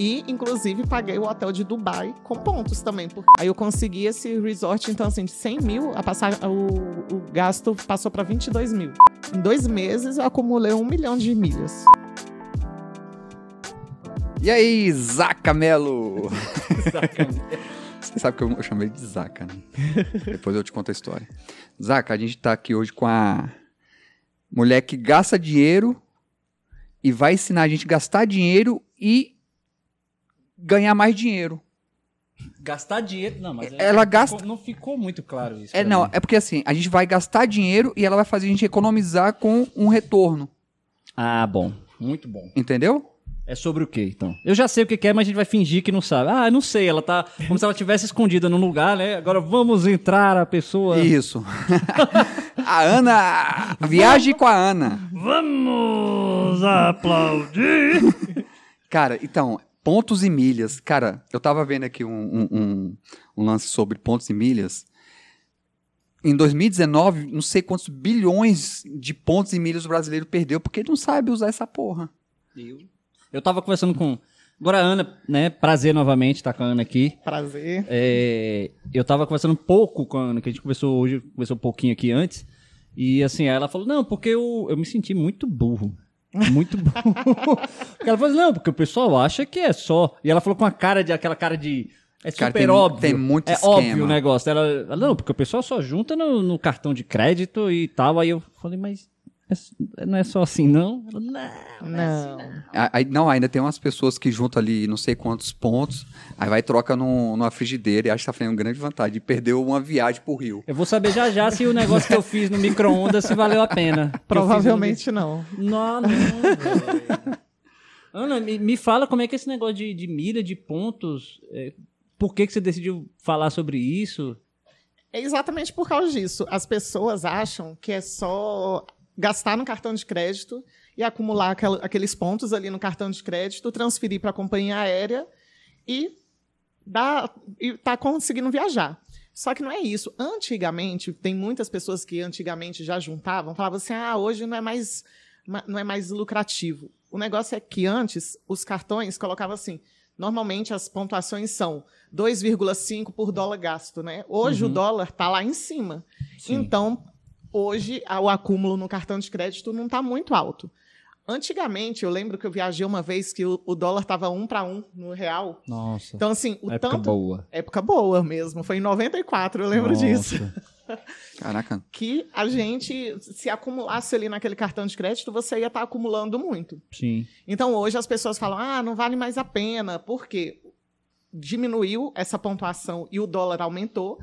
E, inclusive, paguei o hotel de Dubai com pontos também. Porque aí eu consegui esse resort, então, assim, de 100 mil, a passar, o, o gasto passou para 22 mil. Em dois meses, eu acumulei um milhão de milhas. E aí, Zaca Melo? Você sabe que eu chamei de Zaca, né? Depois eu te conto a história. Zaca, a gente tá aqui hoje com a mulher que gasta dinheiro e vai ensinar a gente a gastar dinheiro e ganhar mais dinheiro. Gastar dinheiro. Não, mas Ela gasta- ficou- não ficou muito claro isso. É, não, mim. é porque assim, a gente vai gastar dinheiro e ela vai fazer a gente economizar com um retorno. Ah, bom. Muito bom. Entendeu? É sobre o que, então? Eu já sei o que é, mas a gente vai fingir que não sabe. Ah, não sei. Ela tá como se ela tivesse escondida num lugar, né? Agora vamos entrar a pessoa. Isso. a Ana. Viagem com a Ana. Vamos aplaudir. Cara, então, pontos e milhas. Cara, eu tava vendo aqui um, um- um- um lance sobre pontos e milhas. Em 2019, não sei quantos bilhões de pontos e milhas o brasileiro perdeu porque não sabe usar essa porra. Eu tava conversando com. Agora a Ana, né? Prazer novamente estar com a Ana aqui. Prazer. É, eu tava conversando um pouco com a Ana, que a gente conversou hoje, conversou um pouquinho aqui antes. E assim, ela falou: Não, porque eu, eu me senti muito burro. Muito. Porque ela falou: Não, porque o pessoal acha que é só. E ela falou com a cara de aquela cara de. É super Cara, tem- óbvio. tem muito é esquema. óbvio o negócio. Ela, ela, não, porque o pessoal só junta no, no cartão de crédito e tal. Aí eu falei, mas não é só assim, não? Ela, não. Não. A- Aí, não, ainda tem umas pessoas que juntam ali não sei quantos pontos, aí vai e troca num- numa frigideira e acha que tá fazendo grande vantagem. E perdeu uma viagem pro Rio. Eu vou saber já já se o negócio que eu fiz no micro-ondas se valeu a pena. No- Provavelmente não. Não, não, velho. Ana, me, me fala como é que é esse negócio de, de milha, de pontos. é, por que, que você decidiu falar sobre isso? É exatamente por causa disso. As pessoas acham que é só gastar no cartão de crédito e acumular aquela- aqueles pontos ali no cartão de crédito, transferir para a companhia aérea e dar e tá conseguindo viajar. Só que não é isso. Antigamente, tem muitas pessoas que antigamente já juntavam, falavam assim: "Ah, hoje não é mais ma- não é mais lucrativo". O negócio é que antes os cartões colocavam assim, normalmente as pontuações são 2,5 por dólar gasto, né? Hoje o dólar está lá em cima. Sim. Então, hoje o acúmulo no cartão de crédito não está muito alto. Antigamente, eu lembro que eu viajei uma vez que o, o dólar estava um para um no real. Nossa. Então, assim, o época tanto. boa. Época boa mesmo. Foi em 94, eu lembro Nossa. disso. Caraca. Que a gente, se acumulasse ali naquele cartão de crédito, você ia estar acumulando muito. Sim. Então, hoje as pessoas falam, ah, não vale mais a pena. Por quê? Diminuiu essa pontuação e o dólar aumentou.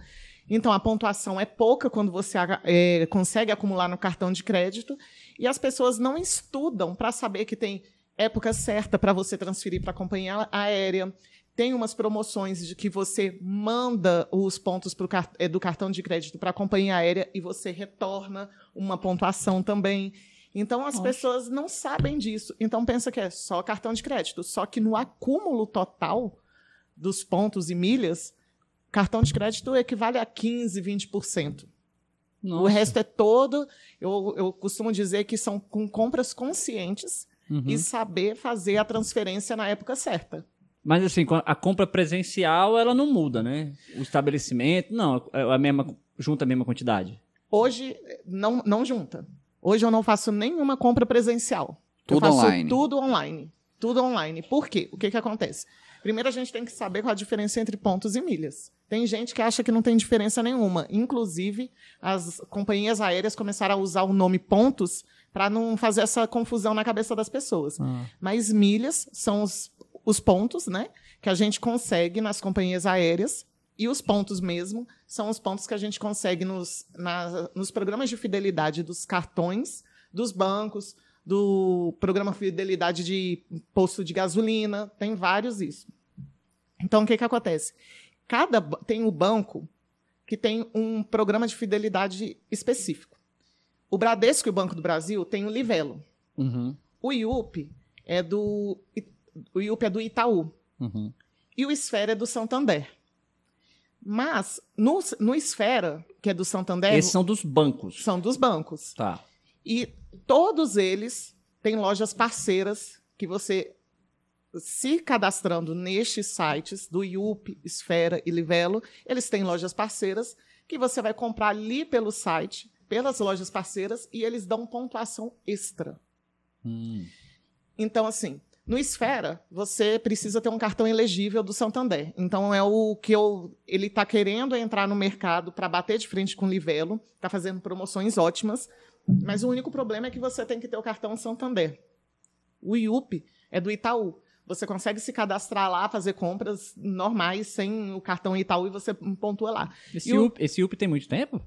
Então, a pontuação é pouca quando você é, consegue acumular no cartão de crédito. E as pessoas não estudam para saber que tem época certa para você transferir para a companhia aérea. Tem umas promoções de que você manda os pontos pro é, do cartão de crédito para a companhia aérea e você retorna uma pontuação também. Então as pessoas não sabem disso. Então pensa que é só cartão de crédito. Só que no acúmulo total dos pontos e milhas, cartão de crédito equivale a 15, 20%. Nossa. O resto é todo. Eu, eu costumo dizer que são com compras conscientes Uhum. e saber fazer a transferência na época certa. Mas assim, a- a compra presencial, ela não muda, né? O estabelecimento, não, é a mesma, junta a mesma quantidade. Hoje não, não junta. Hoje eu não faço nenhuma compra presencial. Tudo eu faço online. Tudo online. Tudo online. Por quê? O que, que acontece? Primeiro a gente tem que saber qual a diferença entre pontos e milhas. Tem gente que acha que não tem diferença nenhuma. Inclusive, as companhias aéreas começaram a usar o nome pontos para não fazer essa confusão na cabeça das pessoas. Mas milhas são os, os pontos, né? Que a gente consegue nas companhias aéreas. E os pontos mesmo são os pontos que a gente consegue nos, na- nos programas de fidelidade dos cartões, dos bancos, do programa fidelidade de posto de gasolina. Tem vários isso. Então, o que, que acontece? Cada tem o banco que tem um programa de fidelidade específico. O Bradesco e o Banco do Brasil tem o Livelo. Uhum. O IUP é do o IUP é do Itaú Uhum. e o Esfera é do Santander. Mas no, no Esfera, que é do Santander, Esses são dos bancos. são dos bancos. Tá. E todos eles têm lojas parceiras que você se cadastrando nestes sites do IUP, Esfera e Livelo, eles têm lojas parceiras que você vai comprar ali pelo site, pelas lojas parceiras, e eles dão pontuação extra. Hum. Então, assim, no Esfera, você precisa ter um cartão elegível do Santander. Então, é o que eu, ele está querendo entrar no mercado para bater de frente com o Livelo, está fazendo promoções ótimas, mas o único problema é que você tem que ter o cartão Santander. O IUP é do Itaú. Você consegue se cadastrar lá, fazer compras normais sem o cartão Itaú e você pontua lá. Esse, E o- UP, esse UP tem muito tempo?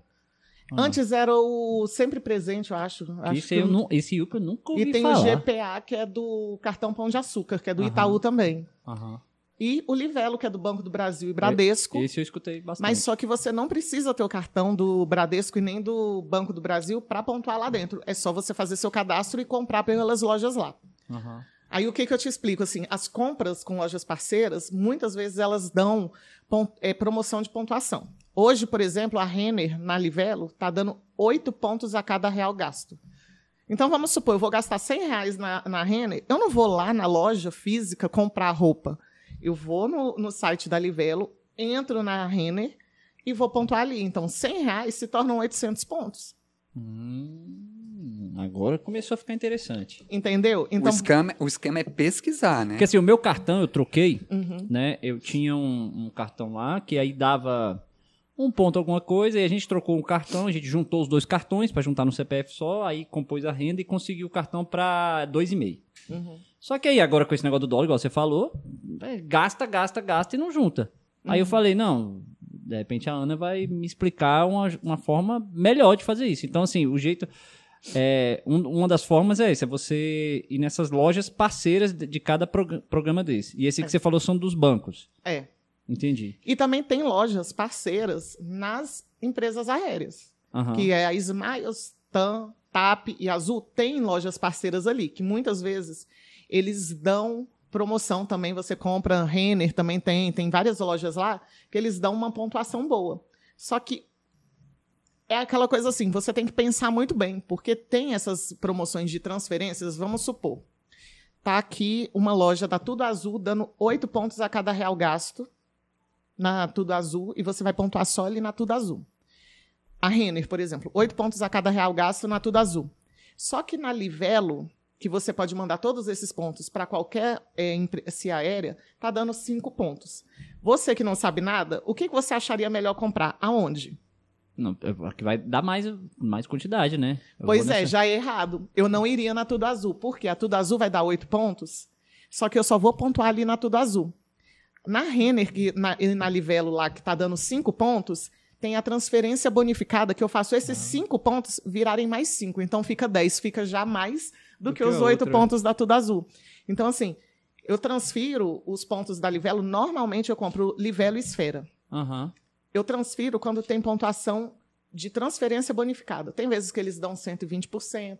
Antes era o sempre presente, eu acho. acho Esse, que eu o- nu- esse UP eu nunca ouvi E tem falar. o GPA, que é do cartão Pão de Açúcar, que é do Aham. Itaú também. Aham. E o Livelo, que é do Banco do Brasil e Bradesco. Esse eu escutei bastante. Mas só que você não precisa ter o cartão do Bradesco e nem do Banco do Brasil para pontuar lá dentro. É só você fazer seu cadastro e comprar pelas lojas lá. Aham. Aí o que, que eu te explico? Assim, as compras com lojas parceiras, muitas vezes elas dão é, promoção de pontuação. Hoje, por exemplo, a Renner, na Livelo, está dando 8 pontos a cada real gasto. Então, vamos supor, eu vou gastar 100 reais na, na Renner, eu não vou lá na loja física comprar roupa. Eu vou no, no site da Livelo, entro na Renner e vou pontuar ali. Então, 100 reais se tornam 800 pontos. Hum, agora começou a ficar interessante. Entendeu? o, Então, esquema, o esquema é pesquisar, né? Porque assim, o meu cartão eu troquei, Uhum. né? Eu tinha um, um cartão lá que aí dava um ponto alguma coisa e a gente trocou um cartão, a gente juntou os dois cartões para juntar no CPF só, aí compôs a renda e conseguiu o cartão para 2,5. Uhum. Só que aí agora com esse negócio do dólar, igual você falou, é, gasta, gasta, gasta e não junta. Aí eu falei, não, de repente a Ana vai me explicar uma, uma forma melhor de fazer isso. Então, assim, o jeito. É, um- uma das formas é essa, é você ir nessas lojas parceiras de, de cada prog- programa desse. E esse que você falou são dos bancos. é. Entendi. E também tem lojas parceiras nas empresas aéreas, Aham. que é a Smiles, TAM, TAP e Azul, tem lojas parceiras ali, que muitas vezes eles dão promoção também, você compra, Renner também tem, tem várias lojas lá, que eles dão uma pontuação boa. Só que é aquela coisa assim, você tem que pensar muito bem, porque tem essas promoções de transferências, vamos supor, tá aqui uma loja da Tudo Azul dando oito pontos a cada real gasto, na Tudo Azul e você vai pontuar só ali na Tudo Azul. A Renner, por exemplo, oito pontos a cada real gasto na Tudo Azul. Só que na Livelo, que você pode mandar todos esses pontos para qualquer é, empresa aérea, tá dando cinco pontos. Você que não sabe nada, o que você acharia melhor comprar? Aonde? Não, é que vai dar mais, mais quantidade, né? Eu pois é, já é errado. Eu não iria na Tudo Azul, porque a Tudo Azul vai dar oito pontos, só que eu só vou pontuar ali na Tudo Azul. Na Renner que, na, e na Livelo lá, que está dando cinco pontos, tem a transferência bonificada, que eu faço esses Ah. cinco pontos virarem mais cinco. Então fica 10, fica já mais do, Do que, que os oito pontos da Tudo Azul. Então, assim, eu transfiro os pontos da Livelo, normalmente eu compro Livelo e Esfera Aham. eu transfiro quando tem pontuação de transferência bonificada. Tem vezes que eles dão 120%,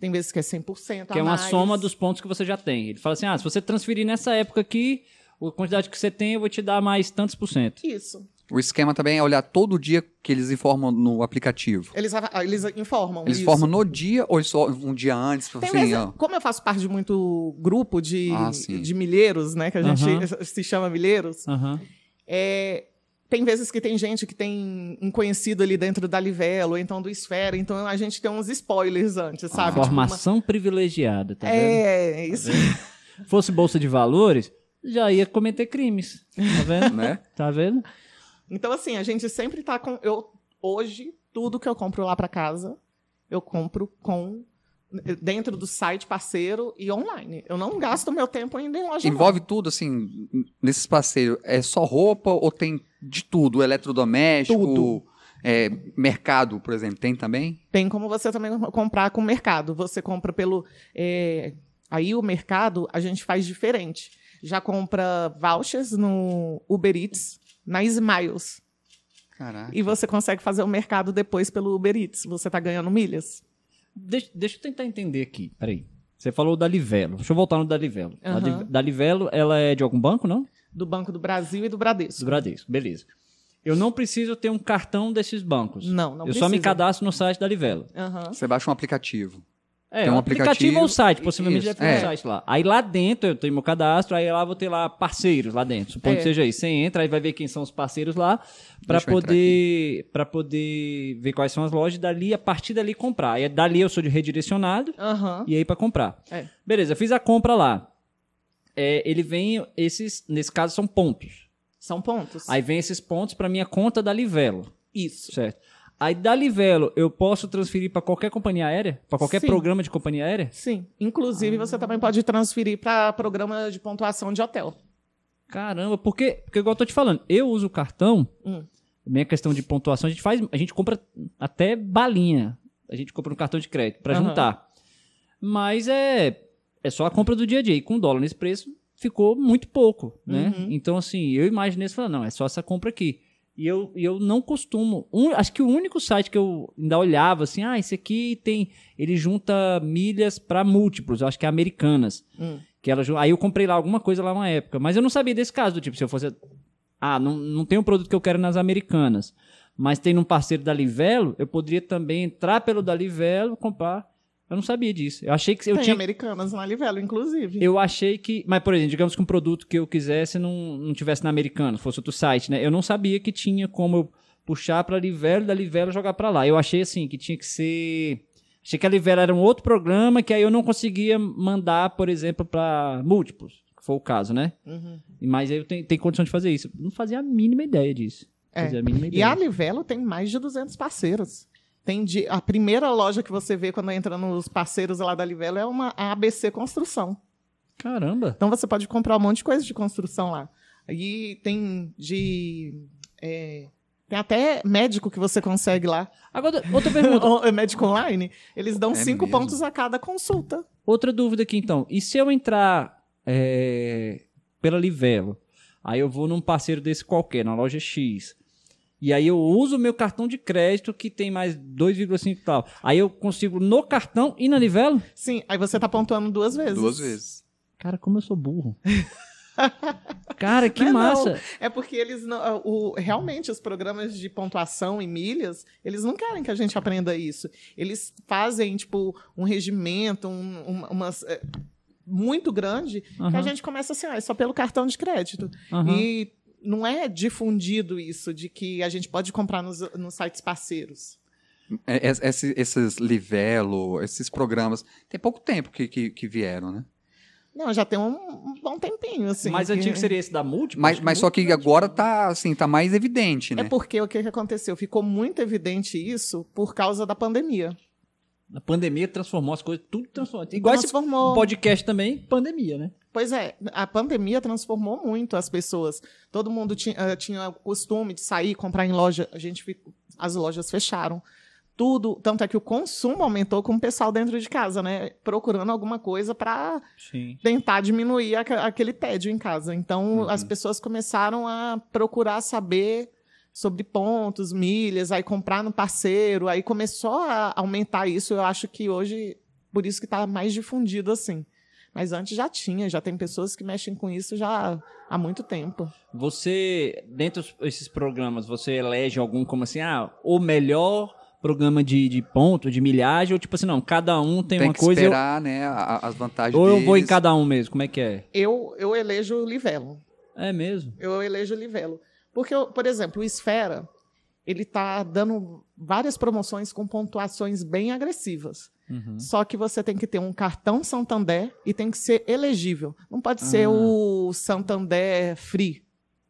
tem vezes que é 100% Que é uma soma dos pontos que você já tem. Ele fala assim: ah, se você transferir nessa época aqui, a quantidade que você tem, eu vou te dar mais tantos por cento. Isso. O esquema também é olhar todo dia que eles informam no aplicativo. Eles, ah, eles informam Eles isso. informam no dia ou só um dia antes? Tem assim, vezes- ó. como eu faço parte de muito grupo de, Ah, de milheiros, né, que a gente Aham. se chama milheiros, Aham. é, tem vezes que tem gente que tem um conhecido ali dentro da Livelo, ou então do Esfera, então a gente tem uns spoilers antes, sabe? Tipo, uma- privilegiada, tá vendo? é, isso. Fosse bolsa de valores, já ia cometer crimes. Tá vendo? Né? Tá vendo? Então, assim, a gente sempre tá com. Eu, hoje, tudo que eu compro lá para casa, eu compro com. dentro do site parceiro e online. Eu não gasto meu tempo ainda em loja. não. Envolve tudo, assim, nesses parceiros. É só roupa ou tem de tudo? Eletrodoméstico? Tudo. é, mercado, por exemplo, tem também? Tem como você também comprar com o mercado. Você compra pelo. é, Aí o mercado a gente faz diferente. Já compra vouchers no Uber Eats, na Smiles. Caraca. E você consegue fazer o mercado depois pelo Uber Eats. Você está ganhando milhas. Deixa, deixa eu tentar entender aqui. Peraí. Você falou da Livelo. Deixa eu voltar no da Livelo. Liv- Da Livelo, ela é de algum banco, não? Do Banco do Brasil e do Do Bradesco. Bradesco. Beleza. Eu não preciso ter um cartão desses bancos. Não, não Eu só me precisa. cadastro no site da Livelo. Aham. Você baixa um aplicativo. É, Tem um aplicativo, aplicativo ou site, possivelmente Isso, deve ter é. um site lá. Aí lá dentro eu tenho meu cadastro, aí lá vou ter lá parceiros lá dentro. Supondo É. que seja isso. Você entra, aí vai ver quem são os parceiros lá para poder para poder ver quais são as lojas e dali a partir dali comprar. Aí dali eu sou de redirecionado Aham. e aí para comprar. É. Beleza, eu fiz a compra lá. É, ele vem esses, nesse caso são pontos. São pontos. Aí vem esses pontos para minha conta da Livelo, Isso. certo? Aí da Livelo eu posso transferir para qualquer companhia aérea, para qualquer Sim. programa de companhia aérea? Sim. Inclusive, você também pode transferir para programa de pontuação de hotel. Caramba, porque, porque igual eu tô te falando, eu uso o cartão, Hum. minha questão de pontuação, a gente faz, a gente compra até balinha. A gente compra no cartão de crédito pra Aham. juntar. Mas é é só a compra do dia a dia. E com dólar nesse preço, ficou muito pouco, né? Uhum. Então, assim, eu imaginei isso e falei, não, é só essa compra aqui. E eu, eu não costumo. um- acho que o único site que eu ainda olhava assim, ah, esse aqui tem. Ele junta milhas pra múltiplos, eu acho que é Americanas. Hum. Que ela, aí eu comprei lá alguma coisa lá uma época. Mas eu não sabia desse caso, do tipo, se eu fosse. Ah, não, não tem um produto que eu quero nas Americanas. Mas tem num parceiro da Livelo, eu poderia também entrar pelo da Livelo, comprar. Eu não sabia disso. Eu achei que eu Tem tinha. americanas na Livelo, inclusive. Eu achei que. Mas, por exemplo, digamos que um produto que eu quisesse não, não tivesse na Americana, fosse outro site, né? Eu não sabia que tinha como eu puxar pra Livelo, da Livelo jogar pra lá. Eu achei assim, que tinha que ser. Achei que a Livelo era um outro programa que aí eu não conseguia mandar, por exemplo, pra múltiplos, que foi o caso, né? Uhum. Mas aí eu tenho, tenho condição de fazer isso. Não fazia a mínima ideia disso. É. A mínima E ideia. a Livelo tem mais de 200 parceiros. Tem de, a primeira loja que você vê quando entra nos parceiros lá da Livelo é uma ABC Construção. Caramba. Então você pode comprar um monte de coisa de construção lá. E tem de. é, tem até médico que você consegue lá. Agora, outra pergunta. O- médico online. Eles dão É cinco mesmo? pontos a cada consulta. Outra dúvida aqui, então. E se eu entrar é, pela Livelo, aí eu vou num parceiro desse qualquer, na loja X, e aí eu uso o meu cartão de crédito que tem mais 2,5 e tal. Aí eu consigo no cartão e na Livelo? Sim, aí você tá pontuando duas vezes. Duas vezes. Cara, como eu sou burro. Cara, que Não é não. massa. É porque eles não. O, realmente, os programas de pontuação e milhas, eles não querem que a gente aprenda isso. Eles fazem, tipo, um regimento, um, uma, umas, é, muito grande, que a gente começa assim, ah, é só pelo cartão de crédito. Aham. E não é difundido isso de que a gente pode comprar nos, nos sites parceiros. É, es- esse- esses Livelo, esses programas, tem pouco tempo que, que, que vieram, né? Não, já tem um, um bom tempinho, assim. mais que- antigo seria esse da Múltiplos? Mas, mas só que agora tá, assim, tá mais evidente, né? É porque o que, que aconteceu? Ficou muito evidente isso por causa da pandemia. A pandemia transformou as coisas, tudo transformou. Igual esse Transformou. podcast também, pandemia, né? Pois é, a pandemia transformou muito as pessoas. Todo mundo tinha, eh, tinha o costume de sair, comprar em loja. A gente, fi- as lojas fecharam. Tudo, tanto é que o consumo aumentou com o pessoal dentro de casa, né? Procurando alguma coisa para tentar diminuir aca- aquele tédio em casa. Então, as pessoas começaram a procurar saber sobre pontos, milhas, aí comprar no parceiro, aí começou a aumentar isso. Eu acho que hoje, por isso que está mais difundido assim. Mas antes já tinha, já tem pessoas que mexem com isso já há muito tempo. Você, dentro desses programas, você elege algum como assim, ah, o melhor programa de, de ponto, de milhagem, ou tipo assim, não, cada um tem, Tem uma que coisa, eu- esperar, né, a- as vantagens ou eu vou em cada um mesmo, como é que é? Eu, eu elejo o Livelo. É mesmo? eu elejo o Livelo. Porque, eu- por exemplo, o Esfera, ele está dando várias promoções com pontuações bem agressivas. Uhum. Só que você tem que ter um cartão Santander e tem que ser elegível. Não pode ser Ah. o Santander Free.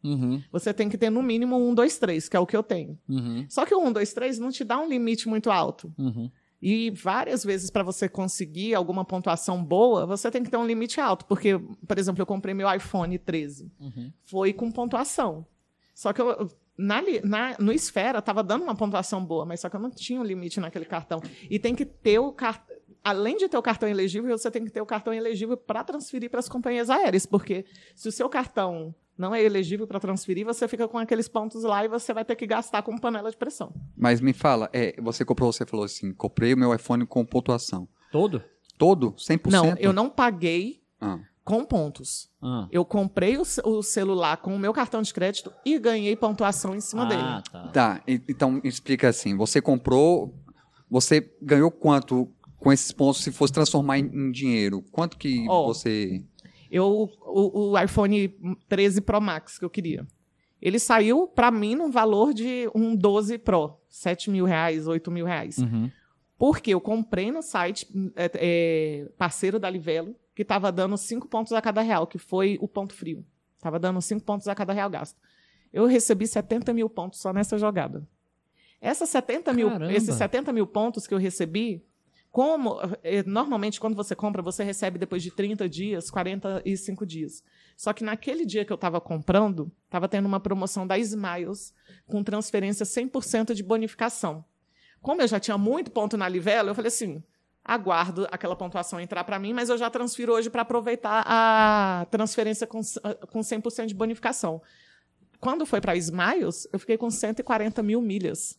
Uhum, Você tem que ter no mínimo um, dois, três, que é o que eu tenho. uhum, Só que o um, dois, três não te dá um limite muito alto. uhum. E várias vezes, para você conseguir alguma pontuação boa, você tem que ter um limite alto. Porque, por exemplo, eu comprei meu iPhone 13. Uhum. Foi com pontuação. Só que eu, na, li- na- no Esfera estava dando uma pontuação boa, mas só que eu não tinha um limite naquele cartão. E tem que ter o cartão. Além de ter o cartão elegível, você tem que ter o cartão elegível para transferir para as companhias aéreas. Porque se o seu cartão não é elegível para transferir, você fica com aqueles pontos lá e você vai ter que gastar com panela de pressão. Mas me fala, é, você comprou, você falou assim, comprei o meu iPhone com pontuação. Todo? Todo? 100%? Não, eu não paguei Ah, com pontos. Ah, Eu comprei o, o celular com o meu cartão de crédito e ganhei pontuação em cima dele. ah tá. tá, e- então explica assim, você comprou, você ganhou quanto com esses pontos, se fosse transformar em, em dinheiro, quanto que Ó, você. Eu, o, o iPhone 13 Pro Max que eu queria. Ele saiu, pra mim, num valor de um 12 Pro. 7 mil reais, 8 mil reais. Uhum. Porque eu comprei no site é, é, parceiro da Livelo, que estava dando 5 pontos a cada real, que foi o ponto frio. Estava dando 5 pontos a cada real gasto. Eu recebi 70 mil pontos só nessa jogada. Essas 70 mil, esses 70 mil pontos que eu recebi, como eh, normalmente quando você compra, você recebe depois de 30 dias, 45 dias. Só que naquele dia que eu estava comprando, estava tendo uma promoção da Smiles com transferência 100% de bonificação. Como eu já tinha muito ponto na Livelo, eu falei assim: aguardo aquela pontuação entrar para mim, mas eu já transfiro hoje para aproveitar a transferência com, com 100% de bonificação. Quando foi para Smiles, eu fiquei com 140 mil milhas.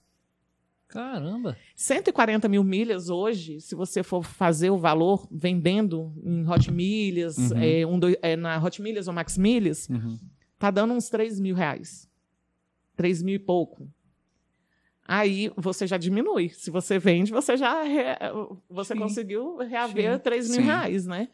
Caramba. 140 mil milhas hoje, se você for fazer o valor vendendo em Hot Milhas, Uhum. é, um, é, na Hot Milhas ou Max Milhas, Uhum. tá dando uns 3 mil reais. 3 mil e pouco. Aí você já diminui. Se você vende, você já re- você Sim. conseguiu reaver Sim. 3 mil Sim. reais, né?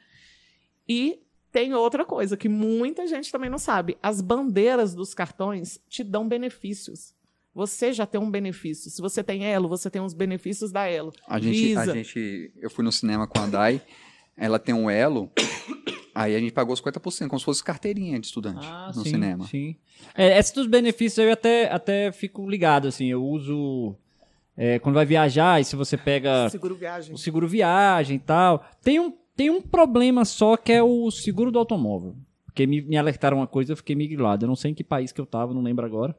E tem outra coisa que muita gente também não sabe. As bandeiras dos cartões te dão benefícios. Você já tem um benefício. Se você tem Elo, você tem os benefícios da Elo. A gente, a gente. Eu fui no cinema com a Dai, ela tem um elo, aí a gente pagou 50%, como se fosse carteirinha de estudante Ah, no sim, cinema. Sim. É, esses dos benefícios eu até, até fico ligado, assim. Eu uso. é, quando vai viajar, e se você pega Seguro viagem. o seguro viagem e tal. Tem um, tem um problema só que é o seguro do automóvel. Porque me, me alertaram uma coisa, eu fiquei migrado. Eu não sei em que país que eu tava, não lembro agora.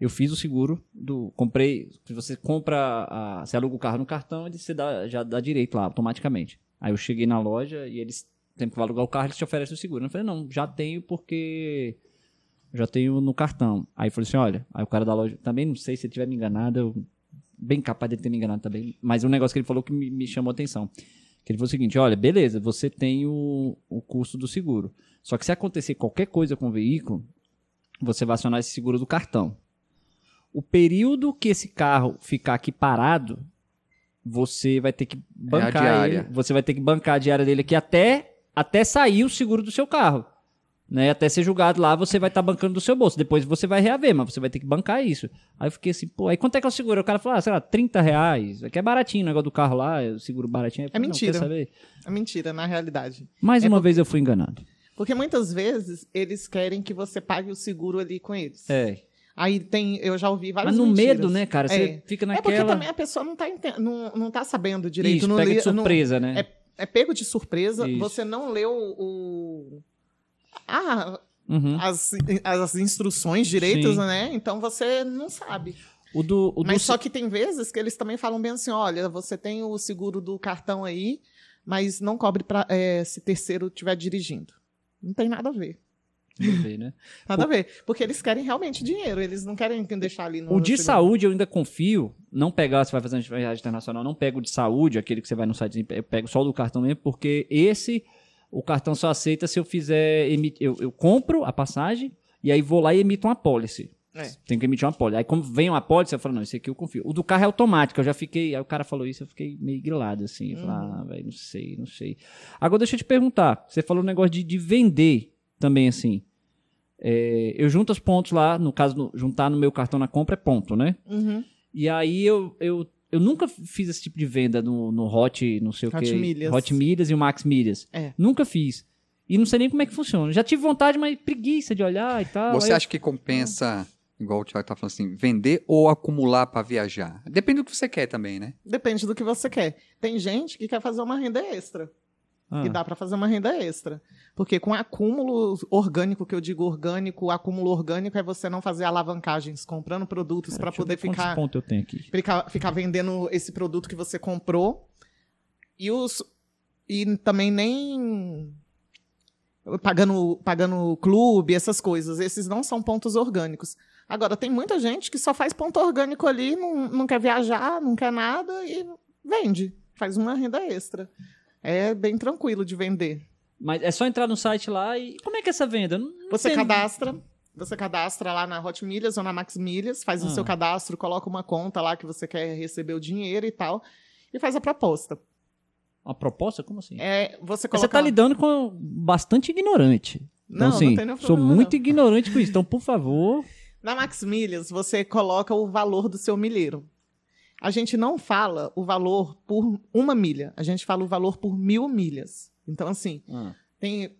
Eu fiz o seguro do. Comprei. Se você compra. A, você aluga o carro no cartão, ele você dá, já dá direito lá, automaticamente. Aí eu cheguei na loja e eles. Sempre que vai alugar o carro, eles te oferecem o seguro. Eu falei, não, já tenho porque. Já tenho no cartão. Aí falei assim: olha. Aí o cara da loja. Também não sei se ele tiver me enganado. Eu, bem capaz de ter me enganado também. Mas um negócio que ele falou que me, me chamou a atenção. Que ele falou o seguinte: olha, beleza, você tem o, o custo do seguro. Só que se acontecer qualquer coisa com o veículo, você vai acionar esse seguro do cartão. O período que esse carro ficar aqui parado, você vai ter que bancar diária. ele. Você vai ter que bancar a diária dele aqui até, até sair o seguro do seu carro. Né? Até ser julgado lá, você vai estar bancando do seu bolso. Depois você vai reaver, mas você vai ter que bancar isso. Aí eu fiquei assim, pô, aí quanto é que é o seguro? O cara falou, ah, sei lá, 30 reais. Aqui é baratinho o negócio do carro lá, o seguro baratinho. Falei, não, mentira. saber? É mentira, na realidade. Mais É uma porque- vez eu fui enganado. Porque muitas vezes eles querem que você pague o seguro ali com eles. É. Aí tem, eu já ouvi várias Mas no mentiras. medo, né, cara? Você É. fica É porque naquela. também a pessoa não tá, enten- não, não tá sabendo direito. Isso, não pega lê- de surpresa, né? É, é pego de surpresa, Isso. você não leu o. Ah, Uhum. as, as instruções direitas, Sim. né? Então você não sabe. O do, o do Mas só que tem vezes que eles também falam bem assim: olha, você tem o seguro do cartão aí, mas não cobre pra, é, se terceiro estiver dirigindo. Não tem nada a ver. Deixa eu ver, né? Nada a ver. Porque eles querem realmente dinheiro, eles não querem deixar ali no. O de saúde eu ainda confio. Não pegar, se vai fazer uma viagem internacional, não pego o de saúde, aquele que você vai no site, eu pego só o do cartão mesmo, porque esse, o cartão só aceita se eu fizer, eu, eu compro a passagem e aí vou lá e emito uma policy. É. Tem que emitir uma policy. Aí como vem uma policy, eu falo, não, esse aqui eu confio. O do carro é automático, eu já fiquei, aí o cara falou isso, eu fiquei meio grilado, assim. Eu falei, Uhum. ah, velho, não sei, não sei. Agora deixa eu te perguntar, você falou um negócio de, de vender também, assim. É, eu junto os pontos lá, no caso, no- juntar no meu cartão na compra é ponto, né? Uhum. E aí eu, eu, eu nunca fiz esse tipo de venda no, no Hot, não sei o Hot que. Milhas. Hot Milhas e o Max Milhas. É. Nunca fiz. E não sei nem como é que funciona. Já tive vontade, mas preguiça de olhar e tal. Você Aí eu- acha que compensa, igual o Thiago tá falando assim, vender ou acumular para viajar? Depende do que você quer também, né? Depende do que você quer. Tem gente que quer fazer uma renda extra. Ah, E dá para fazer uma renda extra. Porque com acúmulo orgânico, que eu digo orgânico, acúmulo orgânico é você não fazer alavancagens, comprando produtos para poder ficar, pontos eu tenho aqui. ficar, ficar vendendo esse produto que você comprou. E os e também nem pagando pagando clube, essas coisas. Esses não são pontos orgânicos. Agora, tem muita gente que só faz ponto orgânico ali, não, não quer viajar, não quer nada e vende. Faz uma renda extra. É bem tranquilo de vender. Mas é só entrar no site lá e. Como é que é essa venda? Não, não Você sei. cadastra, você cadastra lá na Hot Milhas ou na Max Milhas, faz o Ah. seu cadastro, coloca uma conta lá que você quer receber o dinheiro e tal, e faz a proposta. Uma proposta? Como assim? É, você Você coloca... tá lidando com bastante ignorante. Então, Não, não assim, tem nenhum sou problema, muito não. ignorante com isso. Então, por favor. Na Max Milhas, você coloca o valor do seu milheiro. A gente não fala o valor por uma milha, a gente fala o valor por mil milhas. Então, assim, tem.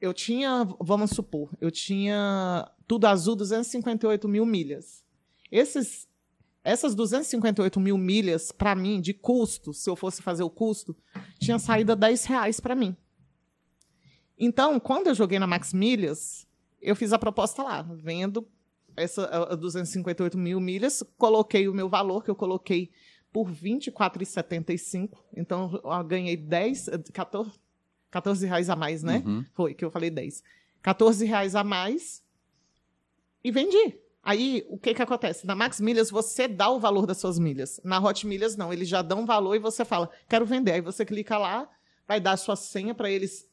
Eu tinha, vamos supor, eu tinha tudo azul 258 mil milhas. Esses, essas 258 mil milhas, para mim, de custo, se eu fosse fazer o custo, tinha saído a 10 reais para mim. Então, quando eu joguei na Max Milhas, eu fiz a proposta lá, vendo essa a- a 258 mil milhas, coloquei o meu valor, que eu coloquei por R$ 24,75. Então, eu ganhei 10, eh, 14, 14 reais a mais, né? Uhum. Foi, que eu falei 10. 14 reais a mais e vendi. Aí, o que que acontece? Na Max Milhas, você dá o valor das suas milhas. Na Hot Milhas, não. Eles já dão valor e você fala, quero vender. Aí você clica lá, vai dar a sua senha para eles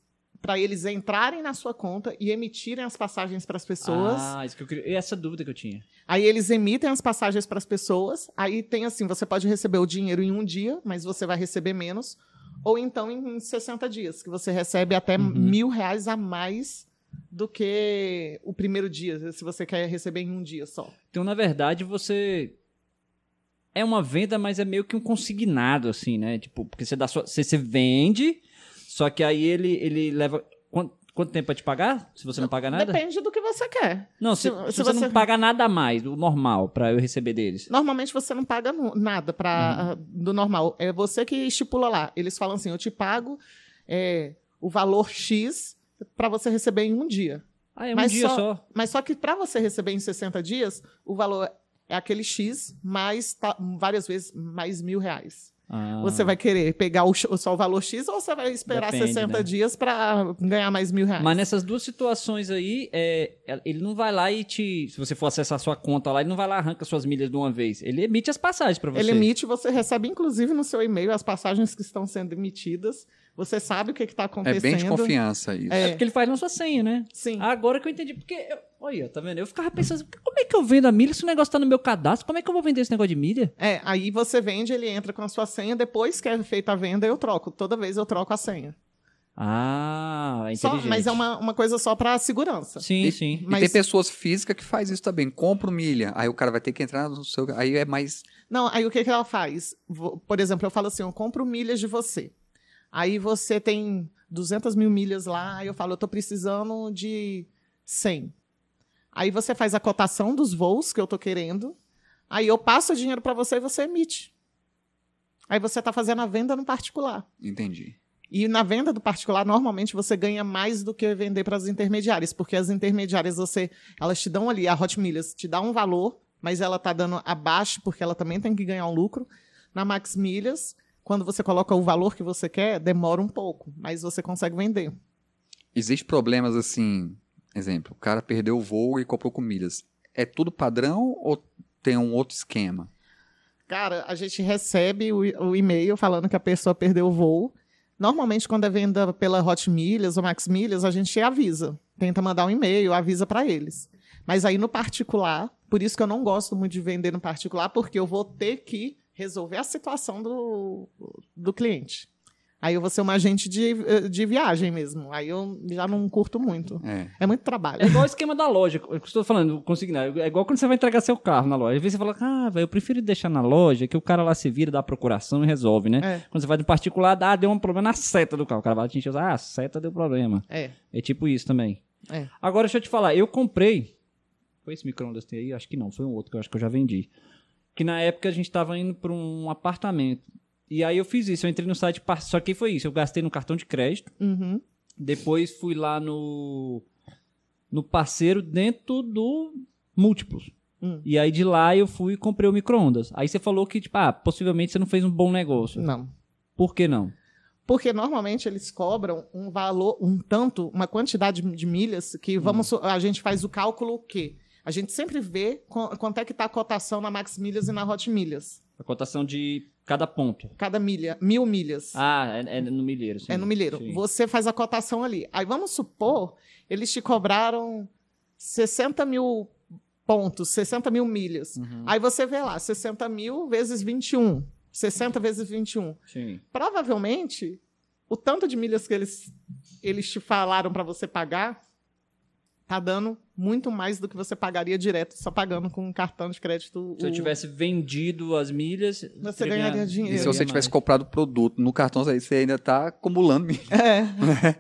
para eles entrarem na sua conta e emitirem as passagens para as pessoas. Ah, isso que eu queria. Essa dúvida que eu tinha. Aí eles emitem as passagens para as pessoas. Aí tem assim, você pode receber o dinheiro em um dia, mas você vai receber menos. Ou então em 60 dias, que você recebe até Uhum. mil reais a mais do que o primeiro dia, se você quer receber em um dia só. Então, na verdade, você. É uma venda, mas é meio que um consignado, assim, né? Tipo, porque você dá sua. Você, você vende, só que aí ele, ele leva. Quanto, quanto tempo pra te pagar? Se você não pagar nada? Depende do que você quer. Não, se, Se- se se você, você- não pagar nada a mais, do normal, pra eu receber deles. Normalmente você não paga nada pra, Uhum. do normal. É você que estipula lá. Eles falam assim: eu te pago é, o valor X para você receber em um dia. Ah, é um Mas dia só- só. Mas só que para você receber em 60 dias, o valor é aquele X mais várias vezes mais mil reais. Ah. Você vai querer pegar o, só o valor X ou você vai esperar Depende, 60 né? dias para ganhar mais mil reais? Mas nessas duas situações aí, é, ele não vai lá e te. Se você for acessar sua conta lá, ele não vai lá e arranca suas milhas de uma vez. Ele emite as passagens pra você. Ele emite, você recebe inclusive no seu e-mail as passagens que estão sendo emitidas. Você sabe o que está É acontecendo. bem de confiança isso. É. É porque ele faz na sua senha, né? Sim. Agora que eu entendi. Porque. Eu, olha, tá vendo? Eu ficava pensando, como é que eu vendo a milha se o negócio tá no meu cadastro? Como é que eu vou vender esse negócio de milha? É, aí você vende, ele entra com a sua senha, depois que é feita a venda, eu troco. Toda vez eu troco a senha. Ah, é Só- mas é uma, uma coisa só para segurança. Sim, E- sim. E Mas- tem pessoas físicas que faz isso também. Compra milha. Aí o cara vai ter que entrar no seu. Aí é mais. Não, aí o que, que ela faz? Por exemplo, eu falo assim, eu compro milhas de você. Aí você tem 200 mil milhas lá, aí eu falo, eu tô precisando de 100. Aí você faz a cotação dos voos que eu tô querendo, aí eu passo o dinheiro para você e você emite. Aí você tá fazendo a venda no particular. Entendi. E na venda do particular, normalmente você ganha mais do que vender para as intermediárias, porque as intermediárias você, elas te dão ali a Hot Milhas, te dá um valor, mas ela tá dando abaixo porque ela também tem que ganhar um lucro. Na Max Milhas, quando você coloca o valor que você quer, demora um pouco, mas você consegue vender. Existe problemas assim. Exemplo, o cara perdeu o voo e comprou com milhas. É tudo padrão ou tem um outro esquema? Cara, a gente recebe o, o e-mail falando que a pessoa perdeu o voo. Normalmente, quando é venda pela Hot Milhas ou Max Milhas, a gente avisa. Tenta mandar um e-mail, avisa para eles. Mas aí no particular, por isso que eu não gosto muito de vender no particular, porque eu vou ter que resolver a situação do, do cliente. Aí eu vou ser uma agente de, de viagem mesmo. Aí eu já não curto muito. É. É muito trabalho. É igual o esquema da loja. Eu estou falando, consignado. É igual quando você vai entregar seu carro na loja. Às vezes você fala, ah, velho, eu prefiro deixar na loja, que o cara lá se vira, dá a procuração e resolve, né? É. Quando você vai no particular, dá, deu um problema na seta do carro. O cara vai te encher, ah, a seta deu problema. É, É tipo isso também. é. Agora, deixa eu te falar, eu comprei. Foi esse micro-ondas que tem aí? Acho que não, foi um outro que eu acho que eu já vendi. Que na época a gente tava indo para um apartamento. E aí eu fiz isso, eu entrei no site, só que foi isso, eu gastei no cartão de crédito. Uhum. Depois fui lá no no parceiro dentro do múltiplos. Hum. E aí de lá eu fui e comprei o micro-ondas. Aí você falou que, tipo, ah, possivelmente você não fez um bom negócio. Não. Por que não? Porque normalmente eles cobram um valor, um tanto, uma quantidade de milhas que vamos, su- a gente faz o cálculo que a gente sempre vê qu- quanto é que está a cotação na Max Milhas e na Hot Milhas. A cotação de cada ponto. Cada milha, mil milhas. Ah, é, é no milheiro. Sim. é no milheiro. Sim. Você faz a cotação ali. Aí vamos supor, eles te cobraram 60 mil pontos, 60 mil milhas. Uhum. Aí você vê lá, 60 mil vezes 21. 60 vezes 21. Sim. Provavelmente o tanto de milhas que eles, eles te falaram para você pagar, tá dando muito mais do que você pagaria direto só pagando com um cartão de crédito. Se eu o- tivesse vendido as milhas. Você ganharia dinheiro. E se Eu você tivesse mais. comprado o produto no cartão, aí você ainda tá acumulando milha. É.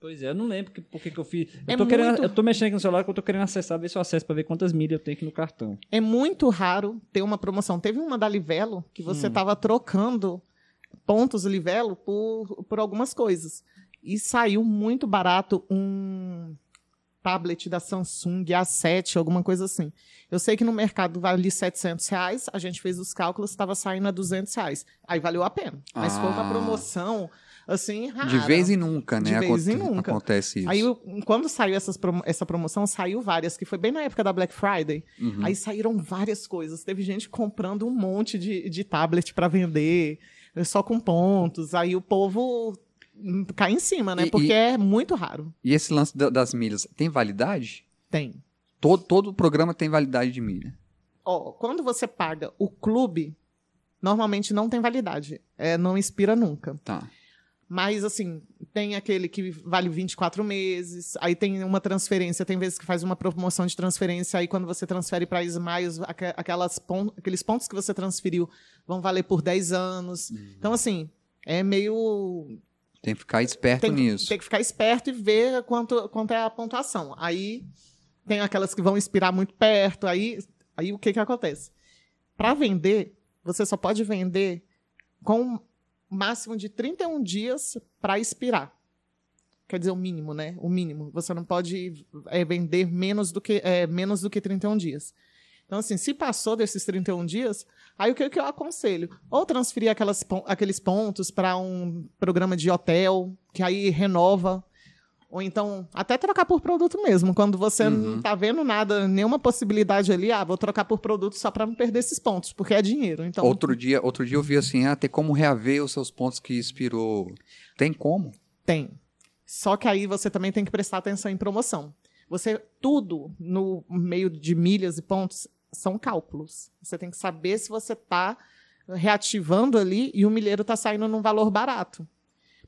Pois é, eu não lembro por que que eu fiz. É Eu tô, querendo, muito- eu tô mexendo aqui no celular que eu tô querendo acessar, ver se eu acesso pra ver quantas milhas eu tenho aqui no cartão. É muito raro ter uma promoção. Teve uma da Livelo que você estava trocando pontos Livelo por, por algumas coisas. E saiu muito barato um tablet da Samsung A7, alguma coisa assim. Eu sei que no mercado vale 700 reais, a gente fez os cálculos, estava saindo a 200 reais. Aí valeu a pena. Mas foi uma Ah. promoção, assim, rara. De vez em nunca, né? De vez em nunca. Acontece isso. Aí, quando saiu essas promo- essa promoção, saiu várias, que foi bem na época da Black Friday. Uhum. Aí saíram várias coisas. Teve gente comprando um monte de, de tablet para vender, só com pontos. Aí o povo cai em cima, né? E- Porque e- é muito raro. E esse lance da- das milhas, tem validade? Tem. Todo, todo programa tem validade de milha. Ó, quando você paga o clube, normalmente não tem validade. É, não expira nunca. Tá. Mas, assim, tem aquele que vale 24 meses, aí tem uma transferência, tem vezes que faz uma promoção de transferência, aí quando você transfere para Smiles, aque- aquelas pon- aqueles pontos que você transferiu vão valer por 10 anos. Então, assim, é meio. Tem que ficar esperto Tem, nisso. tem que ficar esperto e ver quanto, quanto é a pontuação. Aí tem aquelas que vão expirar muito perto, aí, aí o que, que acontece? Para vender, você só pode vender com um máximo de 31 dias para expirar. Quer dizer, o mínimo, né? O mínimo. Você não pode é, vender menos do, que, é, menos do que 31 dias. Então, assim, se passou desses 31 dias, aí o que, que eu aconselho? Ou transferir aquelas, aqueles pontos para um programa de hotel, que aí renova. Ou então, até trocar por produto mesmo. Quando você não tá vendo nada, nenhuma possibilidade ali, ah, vou trocar por produto só para não perder esses pontos, porque é dinheiro. Então, Outro dia, outro dia eu vi assim, ah, tem como reaver os seus pontos que expirou. Tem como? Tem. Só que aí você também tem que prestar atenção em promoção. Você, tudo no meio de milhas e pontos são cálculos. Você tem que saber se você está reativando ali e o milheiro está saindo num valor barato.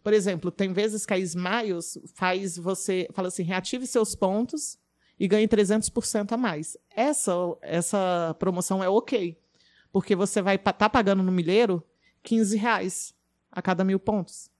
Por exemplo, tem vezes que a Smiles faz você, fala assim, reative seus pontos e ganhe 300% a mais. Essa, essa promoção é ok, porque você vai estar tá pagando no milheiro 15 reais a cada mil pontos.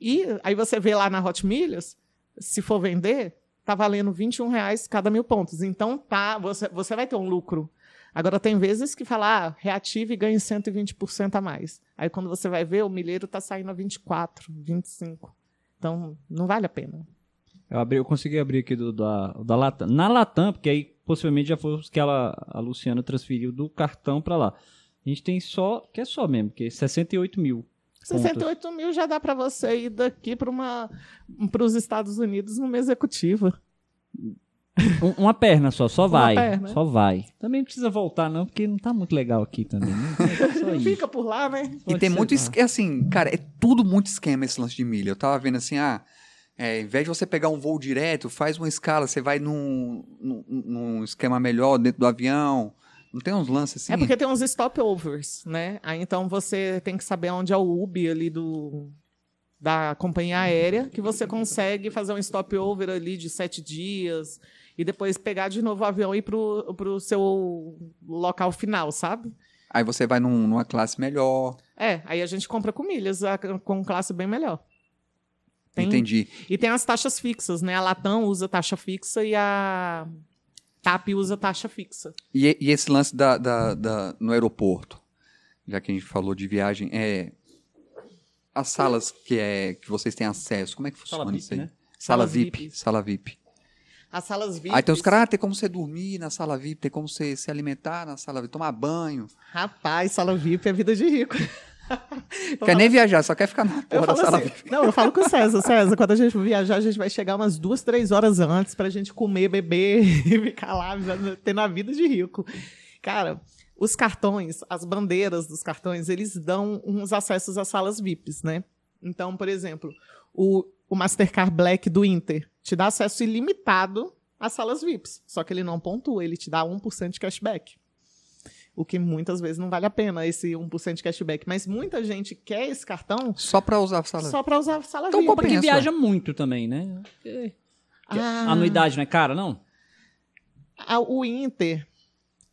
E aí você vê lá na Hot Milhas, se for vender, tá valendo 21 reais cada mil pontos. Então tá, você, você vai ter um lucro. Agora tem vezes que fala, ah, reative e ganhe 120% a mais. Aí quando você vai ver, o milheiro tá saindo a 24, 25. Então não vale a pena. Eu, abri, eu consegui abrir aqui do, da, da Latam. Na Latam, porque aí possivelmente já foi os que ela, a Luciana transferiu do cartão pra lá. A gente tem só, que é só mesmo, que é 68 mil. Pontos. 68 mil já dá para você ir daqui para os Estados Unidos numa executiva. Um- uma perna só, só Uma vai. perna. Só vai. Também não precisa voltar, não, porque não tá muito legal aqui também. Né? É só isso. Fica por lá, né? E Pode tem muito tá. es- é assim, cara, é tudo muito esquema esse lance de milha. Eu tava vendo assim, ah, é, ao invés de você pegar um voo direto, faz uma escala, você vai num, num, num esquema melhor dentro do avião. Não tem uns lances assim? É porque tem uns stopovers, né? Aí então você tem que saber onde é o UB ali do da companhia aérea, que você consegue fazer um stopover ali de sete dias e depois pegar de novo o avião e ir pro, pro seu local final, sabe? Aí você vai num- numa classe melhor. É, aí a gente compra com milhas, com classe bem melhor. Tem- Entendi. E tem as taxas fixas, né? A Latam usa taxa fixa e a TAP usa taxa fixa. E, e esse lance da, da- da- no aeroporto, já que a gente falou de viagem, é as salas que, é, que vocês têm acesso, como é que funciona VIP, isso aí? né? Sala Salas VIP, VIPs. sala VIP. As salas VIP. Aí tem os caras, ah, tem como você dormir na sala VIP, tem como você se alimentar na sala VIP, tomar banho. Rapaz, sala VIP é vida de rico. Quer nem viajar, só quer ficar na porra da sala assim, VIP. não, eu falo com o César, César, quando a gente viajar, a gente vai chegar umas duas, três horas antes pra gente comer, beber e ficar lá, tendo a vida de rico. Cara, os cartões, as bandeiras dos cartões, eles dão uns acessos às salas VIPs, né? Então, por exemplo, o, o Mastercard Black do Inter te dá acesso ilimitado às salas VIPs, só que ele não pontua, ele te dá 1% de cashback. O que muitas vezes não vale a pena esse 1% de cashback. Mas muita gente quer esse cartão Só pra usar a sala. só para usar sala Então, VIP. compra Pensa, viaja muito também, né? Porque Ah. Anuidade não é cara, não? Ah, O Inter,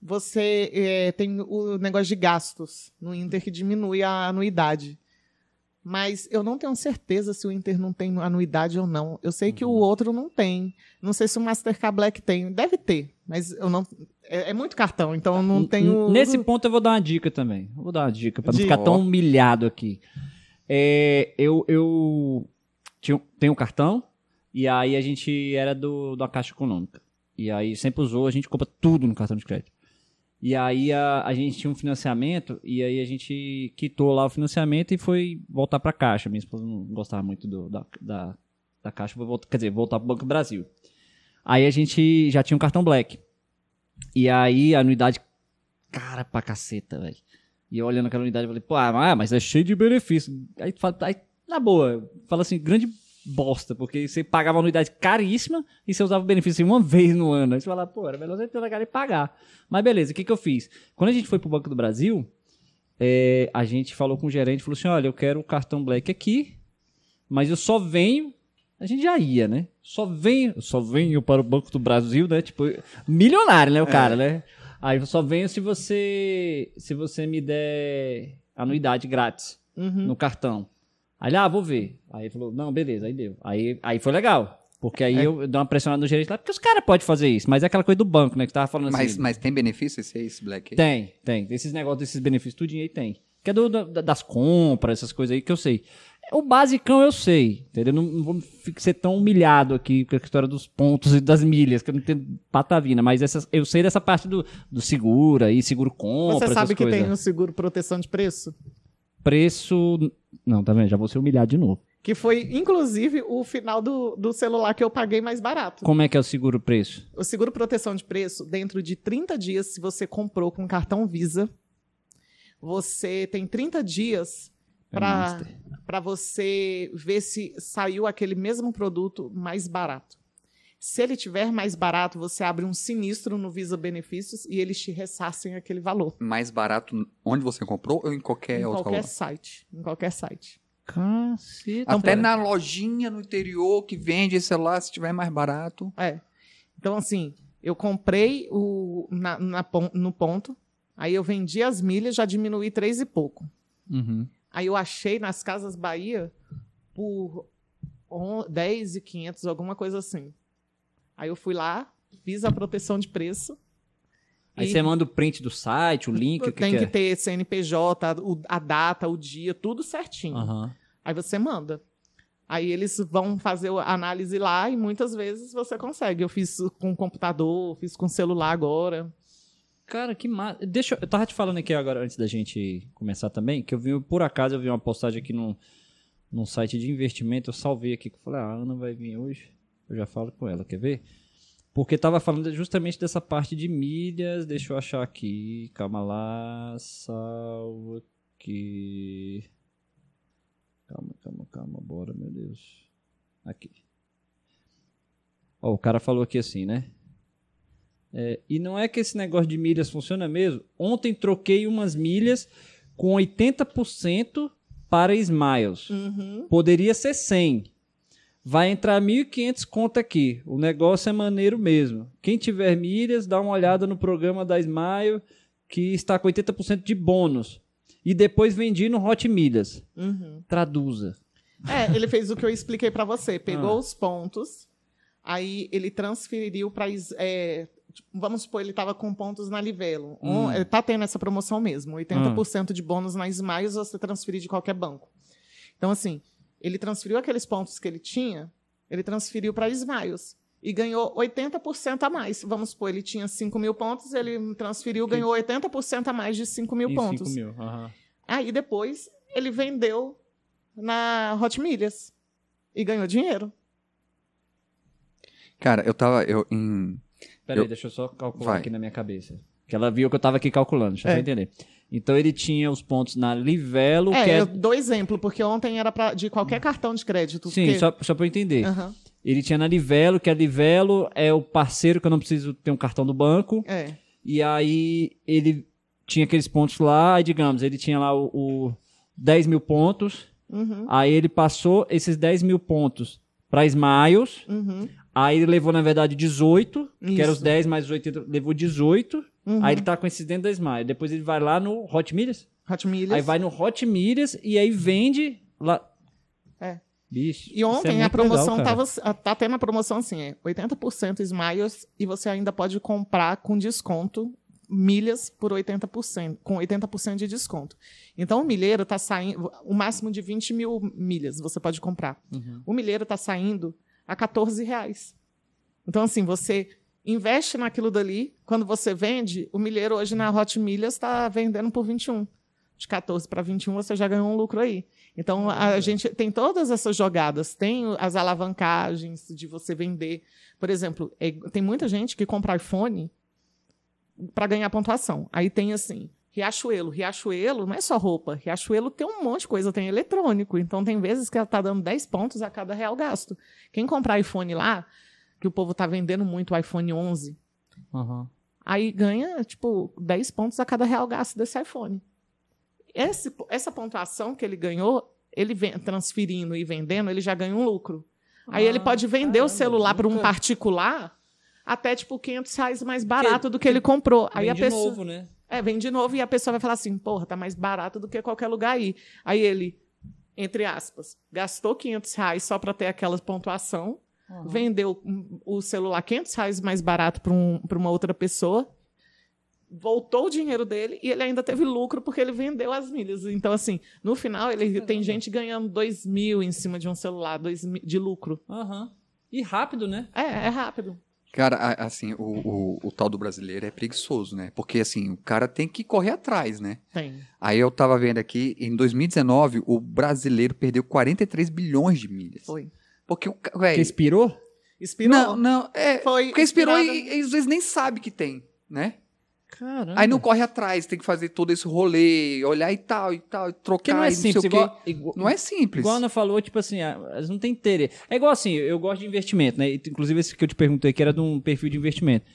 você é, tem o negócio de gastos no Inter que diminui a anuidade. Mas eu não tenho certeza se o Inter não tem anuidade ou não. Eu sei que o outro não tem. Não sei se o Mastercard Black tem. Deve ter, mas eu não. É, é muito cartão, então eu não tenho. Nesse ponto eu vou dar uma dica também. Vou dar uma dica pra não ficar tão humilhado aqui. É, eu eu tinha, tenho um cartão e aí a gente era do da Caixa Econômica. E aí sempre usou, a gente compra tudo no cartão de crédito. E aí a, a gente tinha um financiamento e aí a gente quitou lá o financiamento e foi voltar pra Caixa. Minha esposa não gostava muito do- da, da, da Caixa, voltar, quer dizer, voltar pro Banco do Brasil. Aí a gente já tinha um cartão Black. E aí a anuidade cara pra caceta, velho. E eu olhando aquela unidade, eu falei, pô, ah, mas é cheio de benefício. Aí fala, aí, na boa, fala assim, grande bosta, porque você pagava uma anuidade caríssima e você usava o benefício uma vez no ano. Aí você fala, pô, era melhor você ter na cara e pagar. Mas beleza, o que, que eu fiz? Quando a gente foi pro Banco do Brasil, é, a gente falou com o gerente, falou assim, olha, eu quero o cartão Black aqui, mas eu só venho... A gente já ia, né? Só venho, só venho para o Banco do Brasil, né? Tipo, milionário, né, o cara, né? Aí eu só venho se você se você me der anuidade grátis Uhum. no cartão. Aí ele, ah, vou ver. Aí ele falou, não, beleza, aí deu. Aí, aí foi legal. Porque aí É. eu dei uma pressionada no gerente lá, porque os caras podem fazer isso, mas é aquela coisa do banco, né? Que tava falando Mas, assim. mas tem benefício esse, esse Black? Tem, tem. Esses negócios, desses benefícios, tudinho aí tem. Que é do, da- das compras, essas coisas aí que eu sei. O basicão eu sei, entendeu? Não, não vou ser tão humilhado aqui com a história dos pontos e das milhas, que eu não entendo patavina, mas essas, eu sei dessa parte do, do seguro aí, seguro compra, Você sabe essas que coisas. tem o seguro proteção de preço? Preço... Não, tá vendo? Já vou ser humilhado de novo. Que foi, inclusive, o final do, do celular que eu paguei mais barato. Como é que é o seguro preço? O seguro proteção de preço, dentro de 30 dias, se você comprou com cartão Visa, você tem 30 dias É para você ver se saiu aquele mesmo produto mais barato. Se ele tiver mais barato, você abre um sinistro no Visa Benefícios e eles te ressarcem aquele valor. Mais barato onde você comprou ou em qualquer em outra qualquer loja? site. Em qualquer site. Caceta. Até na lojinha no interior que vende esse celular, se tiver mais barato. É. Então, assim, eu comprei o, na, na no ponto, aí eu vendi as milhas, já diminuí três e pouco. Uhum. Aí eu achei nas Casas Bahia por 10 e 500, alguma coisa assim. Aí eu fui lá, fiz a proteção de preço. Aí você manda o print do site, o link, o que, tem que que é? ter CNPJ, a data, o dia, tudo certinho. Aham. Aí você manda. Aí eles vão fazer a análise lá e muitas vezes você consegue. Eu fiz com computador, fiz com celular agora. Cara, que massa. Deixa eu. Eu tava te falando aqui agora, antes da gente começar também, que eu vi, por acaso, eu vi uma postagem aqui num, num site de investimento, eu salvei aqui, que eu falei, ah, a Ana vai vir hoje, eu já falo com ela, quer ver? Porque tava falando justamente dessa parte de milhas, deixa eu achar aqui, calma lá, salvo aqui. Calma, calma, calma, bora, meu Deus. Aqui. Ó, o cara falou aqui assim, né? É, e não é que esse negócio de milhas funciona mesmo. Ontem troquei umas milhas com 80% para Smiles. Uhum. Poderia ser 100. Vai entrar 1.500 conta aqui. O negócio é maneiro mesmo. Quem tiver milhas, dá uma olhada no programa da Smile, que está com 80% de bônus. E depois vendi no Hot Milhas. Uhum. Traduza. É, ele fez o que eu expliquei pra você. Pegou Ah. os pontos, aí ele transferiu para. vamos supor, ele estava com pontos na Livelo. Hum. Um, ele tá tendo essa promoção mesmo. 80% de bônus na Smiles você transferir de qualquer banco. Então, assim, ele transferiu aqueles pontos que ele tinha, ele transferiu para Smiles. E ganhou 80% a mais. Vamos supor, ele tinha 5 mil pontos, ele transferiu, ganhou 80% a mais de 5 mil Em pontos. 5 mil. aham. Aí depois ele vendeu na Hot Milhas e ganhou dinheiro. Cara, eu tava eu, em. Peraí, Eu- deixa eu só calcular Vai. aqui na minha cabeça. Que ela viu que eu tava aqui calculando, deixa eu É. só entender. Então ele tinha os pontos na Livelo, É, que é. eu dou exemplo, porque ontem era pra, de qualquer cartão de crédito. Sim, porque- só, só pra eu entender. Aham, Ele tinha na Livelo, que a Livelo é o parceiro que eu não preciso ter um cartão do banco. é. E aí ele tinha aqueles pontos lá, aí digamos, ele tinha lá o, o 10 mil pontos, Uhum, aí ele passou esses 10 mil pontos para Smiles, uhum, aí ele levou, na verdade, 18, que era os Isso. 10 mais os 80, levou 18, uhum. aí ele tá com esses dentro da Smile. Depois ele vai lá no Hot Milhas, Hot Milhas. aí vai no Hot Milhas e aí vende lá. É. Bicho. E é ontem muito a promoção legal, tava. Tá tendo a promoção assim, é 80% Smiles e você ainda pode comprar com desconto milhas por 80%, com 80% de desconto. Então o milheiro tá saindo. O máximo de 20 mil milhas você pode comprar. Uhum. O milheiro tá saindo a 14 reais. Então, assim, você investe naquilo dali, quando você vende, o milheiro hoje na Hot Milhas está vendendo por 21. De 14 para 21 você já ganhou um lucro aí. Então, a gente tem todas essas jogadas. Tem as alavancagens de você vender. Por exemplo, é- tem muita gente que compra iPhone para ganhar pontuação. Aí tem assim, Riachuelo. Riachuelo não é só roupa. Riachuelo tem um monte de coisa, tem eletrônico. Então tem vezes que ela tá dando 10 pontos a cada real gasto. Quem comprar iPhone lá, que o povo tá vendendo muito o iPhone 11, Uhum. aí ganha, tipo, 10 pontos a cada real gasto desse iPhone. Esse, essa pontuação que ele ganhou, ele vem, transferindo e vendendo, ele já ganha um lucro. Aí ele Ah, pode vender o caramba, celular para um particular até, tipo, 500 reais mais barato do que ele comprou. Aí a Vem de pessoa... novo, né? É, vem de novo e a pessoa vai falar assim, porra, tá mais barato do que qualquer lugar aí. Aí ele, entre aspas, gastou 500 reais só para ter aquela pontuação, vendeu hum, o celular 500 reais mais barato para um, uma outra pessoa, voltou o dinheiro dele e ele ainda teve lucro porque ele vendeu as milhas. Então, assim, no final, ele tem gente ganhando 2 mil em cima de um celular, 2 mil de lucro. Aham. E rápido, né? É, é rápido. Cara, assim, o, o, o tal do brasileiro é preguiçoso, né? Porque, assim, o cara tem que correr atrás, né? Tem. Aí eu tava vendo aqui, em 2019, o brasileiro perdeu 43 bilhões de milhas. Foi. Porque o Que expirou? Inspirou. Não, não, é. Foi Porque inspirou inspirado- e, e às vezes nem sabe que tem, né? Caramba. Aí não corre atrás, tem que fazer todo esse rolê, olhar e tal, e tal, e trocar, Porque não é e não sei simples, o quê. igual, igual, Não é simples. igual a Ana falou, tipo assim, ah, elas não têm interesse. É igual assim, eu gosto de investimento, né? Inclusive esse que eu te perguntei que era de um perfil de investimento.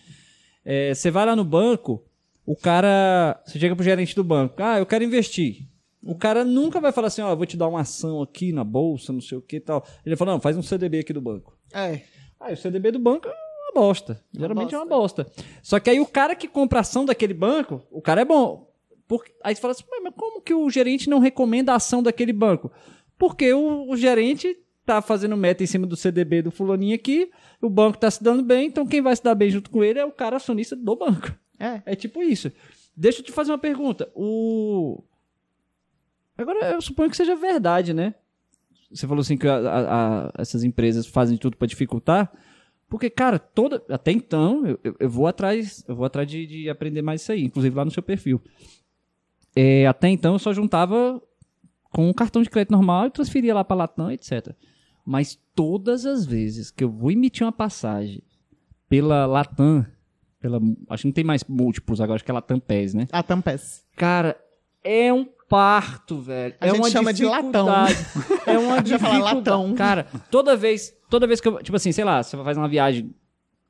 É, Você vai lá no banco, o cara. Você chega pro gerente do banco, ah, eu quero investir. O cara nunca vai falar assim, ó, eu vou te dar uma ação aqui na bolsa, não sei o que e tal. Ele vai falar, não, faz um CDB aqui do banco. É. Aí o CDB do banco é uma bosta. Geralmente é uma bosta. Só que aí o cara que compra ação daquele banco, o cara é bom. Porque, aí você fala assim, "Mas- mas como que o gerente não recomenda a ação daquele banco? Porque o, o gerente tá fazendo meta em cima do CDB do fulaninho aqui, o banco tá se dando bem, então quem vai se dar bem junto com ele é o cara acionista do banco. É. É tipo isso. Deixa eu te fazer uma pergunta. O... Agora, eu suponho que seja verdade, né? Você falou assim que a- a- a- essas empresas fazem tudo para dificultar. Porque, cara, toda. Até então, eu, eu- vou atrás, eu vou atrás de, de aprender mais isso aí, inclusive lá no seu perfil. É, até então eu só juntava com um cartão de crédito normal e transferia lá para Latam, etc. Mas todas as vezes que eu vou emitir uma passagem pela Latam, pela, acho que não tem mais múltiplos agora, acho que é Latam PES, né? A Tampes. Cara, é um parto, velho. A é gente uma chama de latão. dificuldade. É uma dificuldade. latão. Cara, toda vez, toda vez que eu, tipo assim, sei lá, você fazer uma viagem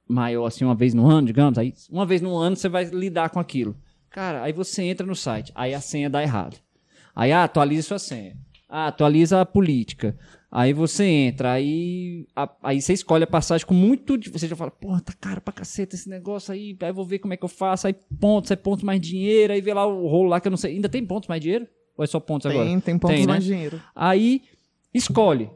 maior assim uma vez no ano, digamos, aí uma vez no ano você vai lidar com aquilo. Cara, aí você entra no site, aí a senha dá errado. Aí ah, atualiza sua senha. Ah, atualiza a política. Aí você entra, aí, a- aí você escolhe a passagem com muito. de- Você já fala, porra, tá caro pra caceta esse negócio aí. Aí vou ver como é que eu faço. Aí pontos, aí pontos mais dinheiro. Aí vê lá o rolo lá que eu não sei. Ainda tem pontos mais dinheiro? Ou é só pontos agora? Tem, tem pontos Tem, né? mais dinheiro. Aí escolhe.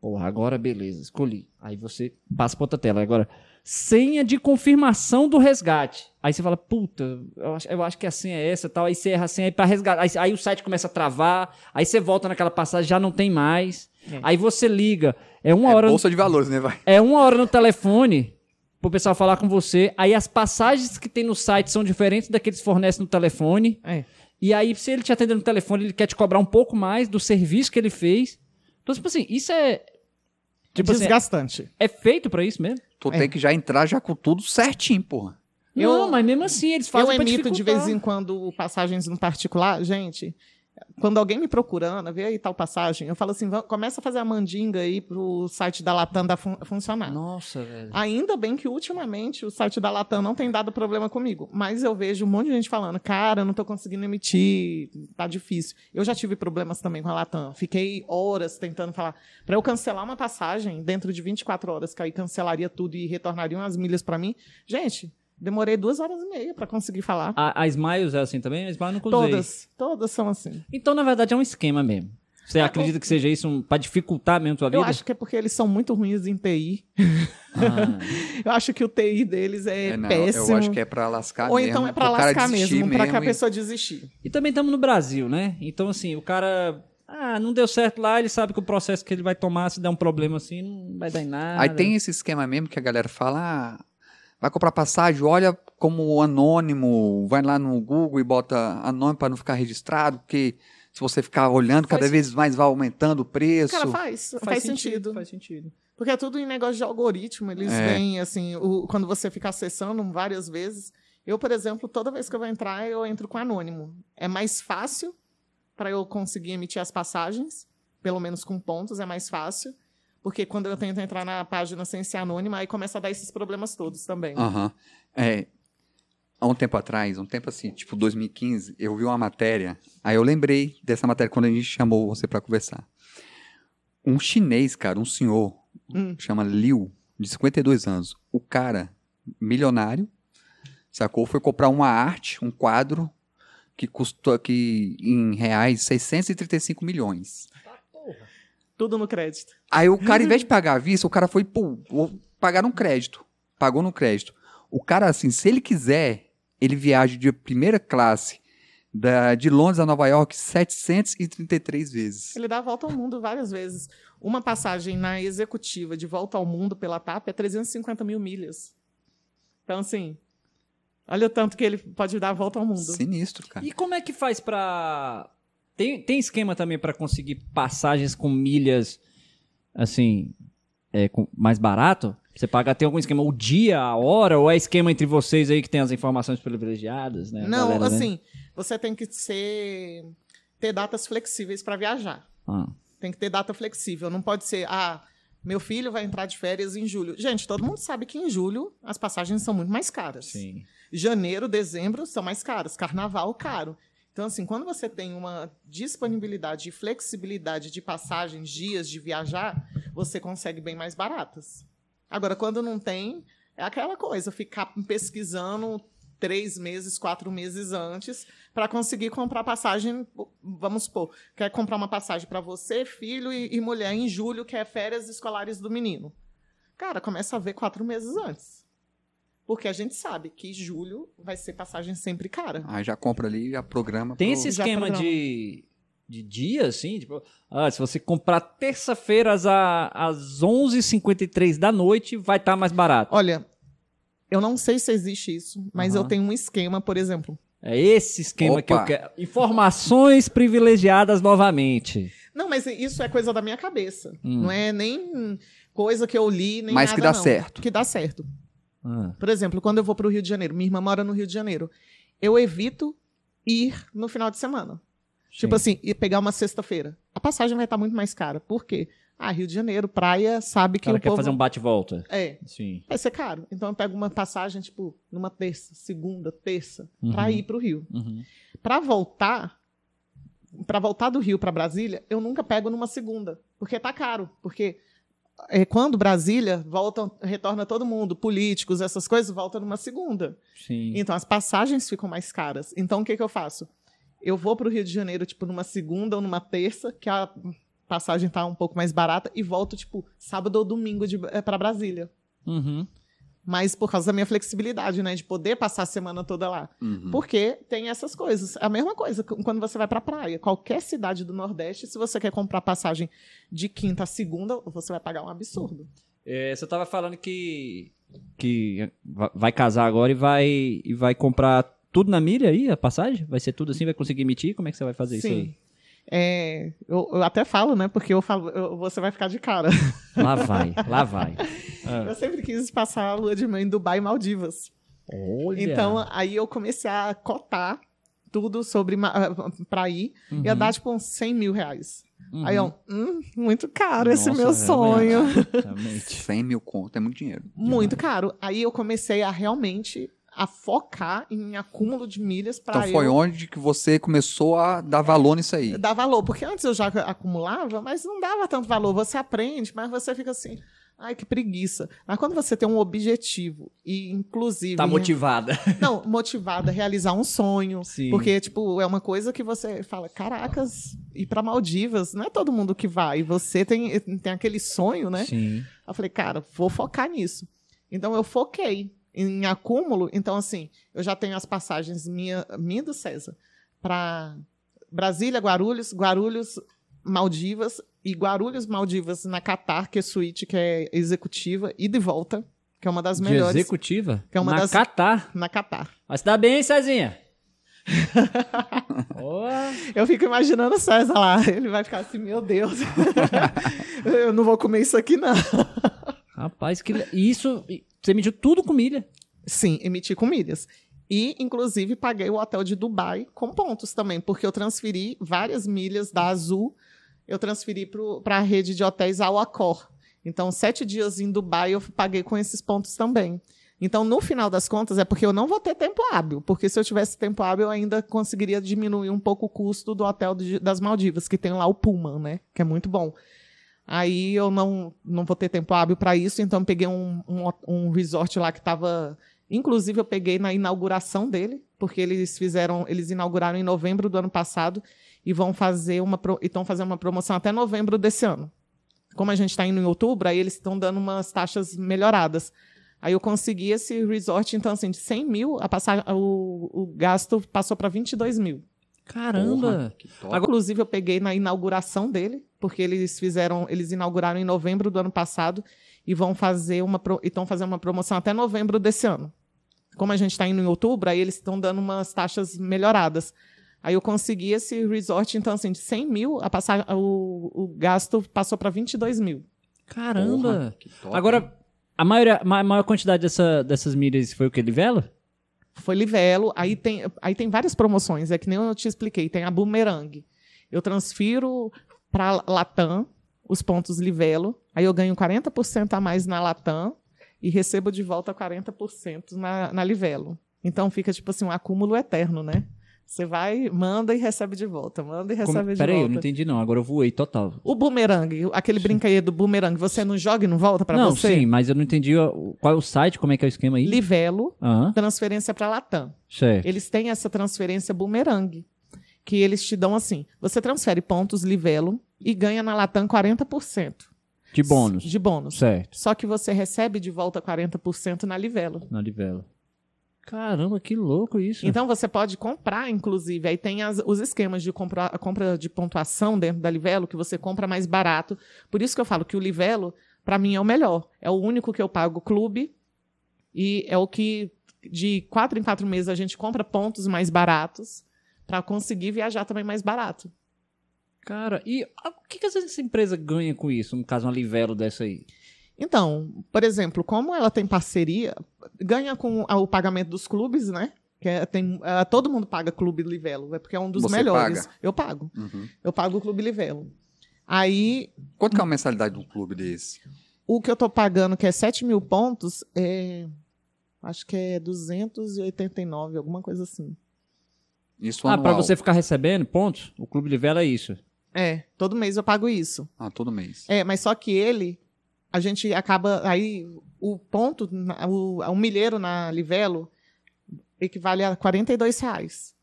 Porra, agora beleza, escolhi. Aí você passa pra outra tela. Agora, senha de confirmação do resgate. Aí você fala, puta, eu acho, eu acho que a senha é essa tal. Aí você erra a senha aí pra resgatar. Aí, aí o site começa a travar. Aí você volta naquela passagem, já não tem mais. É. Aí você liga. É uma É hora. bolsa de valores, né, vai? É uma hora no telefone pro pessoal falar com você. Aí as passagens que tem no site são diferentes daqueles que fornecem no telefone. É. E aí, se ele te atender no telefone, ele quer te cobrar um pouco mais do serviço que ele fez. Então, tipo assim, isso é. Tipo assim, Desgastante. é feito pra isso mesmo? Tu É. tem que já entrar já com tudo certinho, porra. Eu- não, mas mesmo assim, eles Eu fazem pra emito de vez em quando passagens no particular. Gente, quando alguém me procurando, vê aí tal passagem, eu falo assim, "Vamos- começa a fazer a mandinga aí pro site da Latam da fun- funcionar. Nossa, velho. Ainda bem que ultimamente o site da Latam não tem dado problema comigo, mas eu vejo um monte de gente falando, cara, eu não tô conseguindo emitir, tá difícil. Eu já tive problemas também com a Latam. Fiquei horas tentando falar para eu cancelar uma passagem dentro de 24 horas, que aí cancelaria tudo e retornariam as milhas para mim. Gente, demorei duas horas e meia para conseguir falar. A, a Smiles é assim também? A Smiles eu nunca usei. Todas, todas são assim. Então, na verdade, é um esquema mesmo. Você acredita que seja isso um, pra dificultar mesmo a tua vida? Eu acho que é porque eles são muito ruins em TI. Ah, Eu acho que o TI deles é, É, não, péssimo. eu acho que é pra lascar Ou mesmo. então é cara lascar mesmo, pra que a e- pessoa desistir. E também estamos no Brasil, né? Então, assim, o cara. Ah, não deu certo lá, ele sabe que o processo que ele vai tomar, se der um problema assim, não vai dar em nada. Aí tem esse esquema mesmo que a galera fala, ah, vai comprar passagem, olha como anônimo, vai lá no Google e bota anônimo para não ficar registrado, porque se você ficar olhando, cada Faz- vez mais vai aumentando o preço. Cara, faz, faz, sentido. Faz sentido. Porque é tudo em negócio de algoritmo. Eles É. vêm, assim, o- quando você fica acessando várias vezes. Eu, por exemplo, toda vez que eu vou entrar, eu entro com anônimo. É mais fácil para eu conseguir emitir as passagens, pelo menos com pontos, é mais fácil. Porque quando eu tento entrar na página sem ser anônima, aí começa a dar esses problemas todos também. Aham. É, há um tempo atrás, um tempo assim, tipo 2015, eu vi uma matéria, aí eu lembrei dessa matéria quando a gente chamou você para conversar. Um chinês, cara, um senhor, Hum. chama Liu, de 52 anos. O cara, milionário, sacou? Foi comprar uma arte, um quadro, que custou aqui em reais 635 milhões. Tudo no crédito. Aí o cara, em vez de pagar à vista, o cara foi, pô, vou pagar no crédito. Pagou no crédito. O cara, assim, se ele quiser, ele viaja de primeira classe da, de Londres a Nova York 733 vezes. Ele dá a volta ao mundo várias vezes. Uma passagem na executiva de volta ao mundo pela TAP é 350 mil milhas. Então, assim, olha o tanto que ele pode dar a volta ao mundo. Sinistro, cara. E como é que faz pra. Tem, tem esquema também pra conseguir passagens com milhas, assim, é, com- mais barato? Você paga, tem algum esquema, o dia, a hora, ou é esquema entre vocês aí que tem as informações privilegiadas, né? Não, galera, né? assim, você tem que ser ter datas flexíveis para viajar. Ah, Tem que ter data flexível. Não pode ser, ah, meu filho vai entrar de férias em julho. Gente, todo mundo sabe que em julho as passagens são muito mais caras. sim. Janeiro, dezembro são mais caros. Carnaval, caro. Então, assim, quando você tem uma disponibilidade e flexibilidade de passagens, dias de viajar, você consegue bem mais baratas. Agora, quando não tem, é aquela coisa, ficar pesquisando três meses, quatro meses antes para conseguir comprar passagem. Vamos supor, quer comprar uma passagem para você, filho e, e mulher em julho, que é férias escolares do menino. Cara, começa a ver quatro meses antes. Porque a gente sabe que julho vai ser passagem sempre cara. Aí já compra ali, já programa. Tem pro- esse esquema de, de dia, assim? Tipo, ah, se você comprar terça-feira às, a- às 11h53 da noite, vai estar mais barato. Olha, eu não sei se existe isso, mas Aham. eu tenho um esquema, por exemplo. É esse esquema que eu Opa. quero. Informações privilegiadas novamente. Não, mas isso é coisa da minha cabeça. Hum. Não é nem coisa que eu li, nem Mas nada, que dá não. certo. Que dá certo. Ah, Por exemplo, quando eu vou para o Rio de Janeiro, minha irmã mora no Rio de Janeiro, eu evito ir no final de semana. Tipo sim. assim, e pegar uma sexta-feira. A passagem vai estar muito mais cara. Por quê? Ah, Rio de Janeiro, praia, sabe o que cara o quer povo... fazer um bate-volta. É, Sim. vai ser caro. Então eu pego uma passagem, tipo, numa terça, segunda, terça, pra Uhum. ir pro Rio. Uhum. Pra voltar, para voltar do Rio pra Brasília, eu nunca pego numa segunda, porque tá caro. Porque quando Brasília volta, retorna todo mundo, políticos, essas coisas, volta numa segunda. Sim. Então as passagens ficam mais caras. Então o que, que eu faço? Eu vou pro Rio de Janeiro, tipo, numa segunda ou numa terça, que a passagem tá um pouco mais barata, e volto, tipo, sábado ou domingo é, para Brasília. Uhum. Mas por causa da minha flexibilidade, né? De poder passar a semana toda lá. Uhum. Porque tem essas coisas. A mesma coisa quando você vai pra praia. Qualquer cidade do Nordeste, se você quer comprar passagem de quinta a segunda, você vai pagar um absurdo. É, você tava falando que, que va- vai casar agora e vai, e vai comprar tudo na milha aí, a passagem? Vai ser tudo assim? Vai conseguir emitir? Como é que você vai fazer isso aí? É, eu, eu até falo, né? Porque eu falo, eu- você vai ficar de cara. Lá vai, lá vai. Ah. Eu sempre quis passar a lua de mel em Dubai e Maldivas. Olha. Então, aí eu comecei a cotar tudo sobre ah, pra ir. Uhum. Ia dar, tipo, uns 100 mil reais. Aí eu, hum, muito caro esse Nossa, meu é sonho. verdade, Realmente. 100 mil conto, é muito dinheiro. Muito caro. Aí eu comecei a realmente a focar em acúmulo de milhas para Então foi eu onde que você começou a dar valor nisso aí. dar valor. Porque antes eu já acumulava, mas não dava tanto valor. Você aprende, mas você fica assim, ai, que preguiça. Mas quando você tem um objetivo e, inclusive... Tá motivada. Não, motivada a realizar um sonho. Sim. Porque, tipo, é uma coisa que você fala, caracas, ir para Maldivas, não é todo mundo que vai. E você tem, tem aquele sonho, né? Sim. Eu falei, cara, vou focar nisso. Então eu foquei em acúmulo. Então, assim, eu já tenho as passagens minha, minha do César para Brasília, Guarulhos, Guarulhos, Maldivas e Guarulhos, Maldivas na Qatar, que é suíte, que é executiva, e de volta, que é uma das De melhores. executiva? Que é uma Na das- Catar. Na Qatar. Mas se dá bem, hein, Cezinha? Ó, Eu fico imaginando o César lá. Ele vai ficar assim, meu Deus. eu não vou comer isso aqui, não. rapaz, que... Isso, você mediu tudo com milha. Sim, emiti com milhas. E, inclusive, paguei o hotel de Dubai com pontos também, porque eu transferi várias milhas da Azul, eu transferi para a rede de hotéis ao Accor. Então, sete dias em Dubai eu paguei com esses pontos também. Então, no final das contas, é porque eu não vou ter tempo hábil, porque se eu tivesse tempo hábil, eu ainda conseguiria diminuir um pouco o custo do hotel de- das Maldivas, que tem lá o Pullman, né? Que é muito bom. Aí eu não, não vou ter tempo hábil para isso, então peguei um, um, um resort lá que estava. Inclusive, eu peguei na inauguração dele, porque eles fizeram, eles inauguraram em novembro do ano passado e vão fazer uma estão fazendo uma promoção até novembro desse ano. Como a gente está indo em outubro, aí eles estão dando umas taxas melhoradas. Aí eu consegui esse resort, então, assim, de 100 mil, a passar, o, o gasto passou para 22 mil. Caramba. Porra. Agora, inclusive, eu peguei na inauguração dele, porque eles fizeram, eles inauguraram em novembro do ano passado e vão fazer uma estão fazendo uma promoção até novembro desse ano. Como a gente está indo em outubro, aí eles estão dando umas taxas melhoradas. Aí eu consegui esse resort, então, assim, de 100 mil, a passar, o, o gasto passou para 22 mil. Caramba. Porra. Agora, a maior, a maior quantidade dessa, dessas milhas foi o que? Livelo? Foi Livelo, aí tem, aí tem várias promoções, é que nem eu te expliquei, tem a Boomerang. Eu transfiro para Latam os pontos Livelo, aí eu ganho 40% a mais na Latam e recebo de volta 40% na, na Livelo. Então fica tipo assim um acúmulo eterno, né? Você vai, manda e recebe de volta, manda e recebe Como... de Peraí, eu volta. não entendi não. Agora eu voei total. O boomerang, aquele brinquedo boomerang, você não joga e não volta para não, você? sim, mas eu não entendi qual é o site, como é que é o esquema aí. Livelo, Aham, transferência para Latam. certo. eles têm essa transferência boomerang, que eles te dão assim: você transfere pontos Livelo e ganha na Latam 40% De bônus. de bônus. Certo. Só que você recebe de volta 40% na Livelo. Na Livelo. Caramba, que louco isso. Então você pode comprar, inclusive, aí tem as- os esquemas de compra, compra de pontuação dentro da Livelo, que você compra mais barato. Por isso que eu falo que o Livelo, para mim, é o melhor. É o único que eu pago clube e é o que de quatro em quatro meses a gente compra pontos mais baratos para conseguir viajar também mais barato. Cara, e o que, que essa empresa ganha com isso? No caso, uma Livelo dessa aí. Então, por exemplo, como ela tem parceria, ganha com o pagamento dos clubes, né? Que é- tem, ah, todo mundo paga Clube Livelo, é porque é um dos Você melhores. paga? Eu pago. Uhum. Eu pago o Clube Livelo. Aí, Quanto que é a mensalidade de um clube desse? o que eu tô pagando, que é 7 mil pontos, é. Acho que é 289, alguma coisa assim. Isso Ah, anual. pra você ficar recebendo pontos, o Clube Livelo é isso. É, todo mês eu pago isso. Ah, todo mês. É, mas só que ele, a gente acaba. Aí, o ponto, o, o milheiro na Livelo equivale a 42 reais.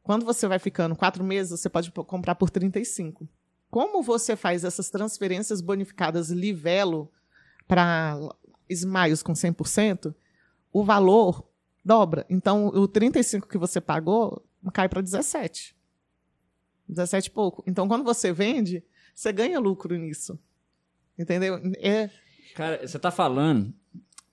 Quando você vai ficando quatro meses, você pode comprar por 35. Como você faz essas transferências bonificadas Livelo para Smiles com 100%, o valor dobra. Então, o 35 que você pagou cai para 17. 17 e pouco. Então, quando você vende, você ganha lucro nisso. Entendeu? É, Cara, você tá falando.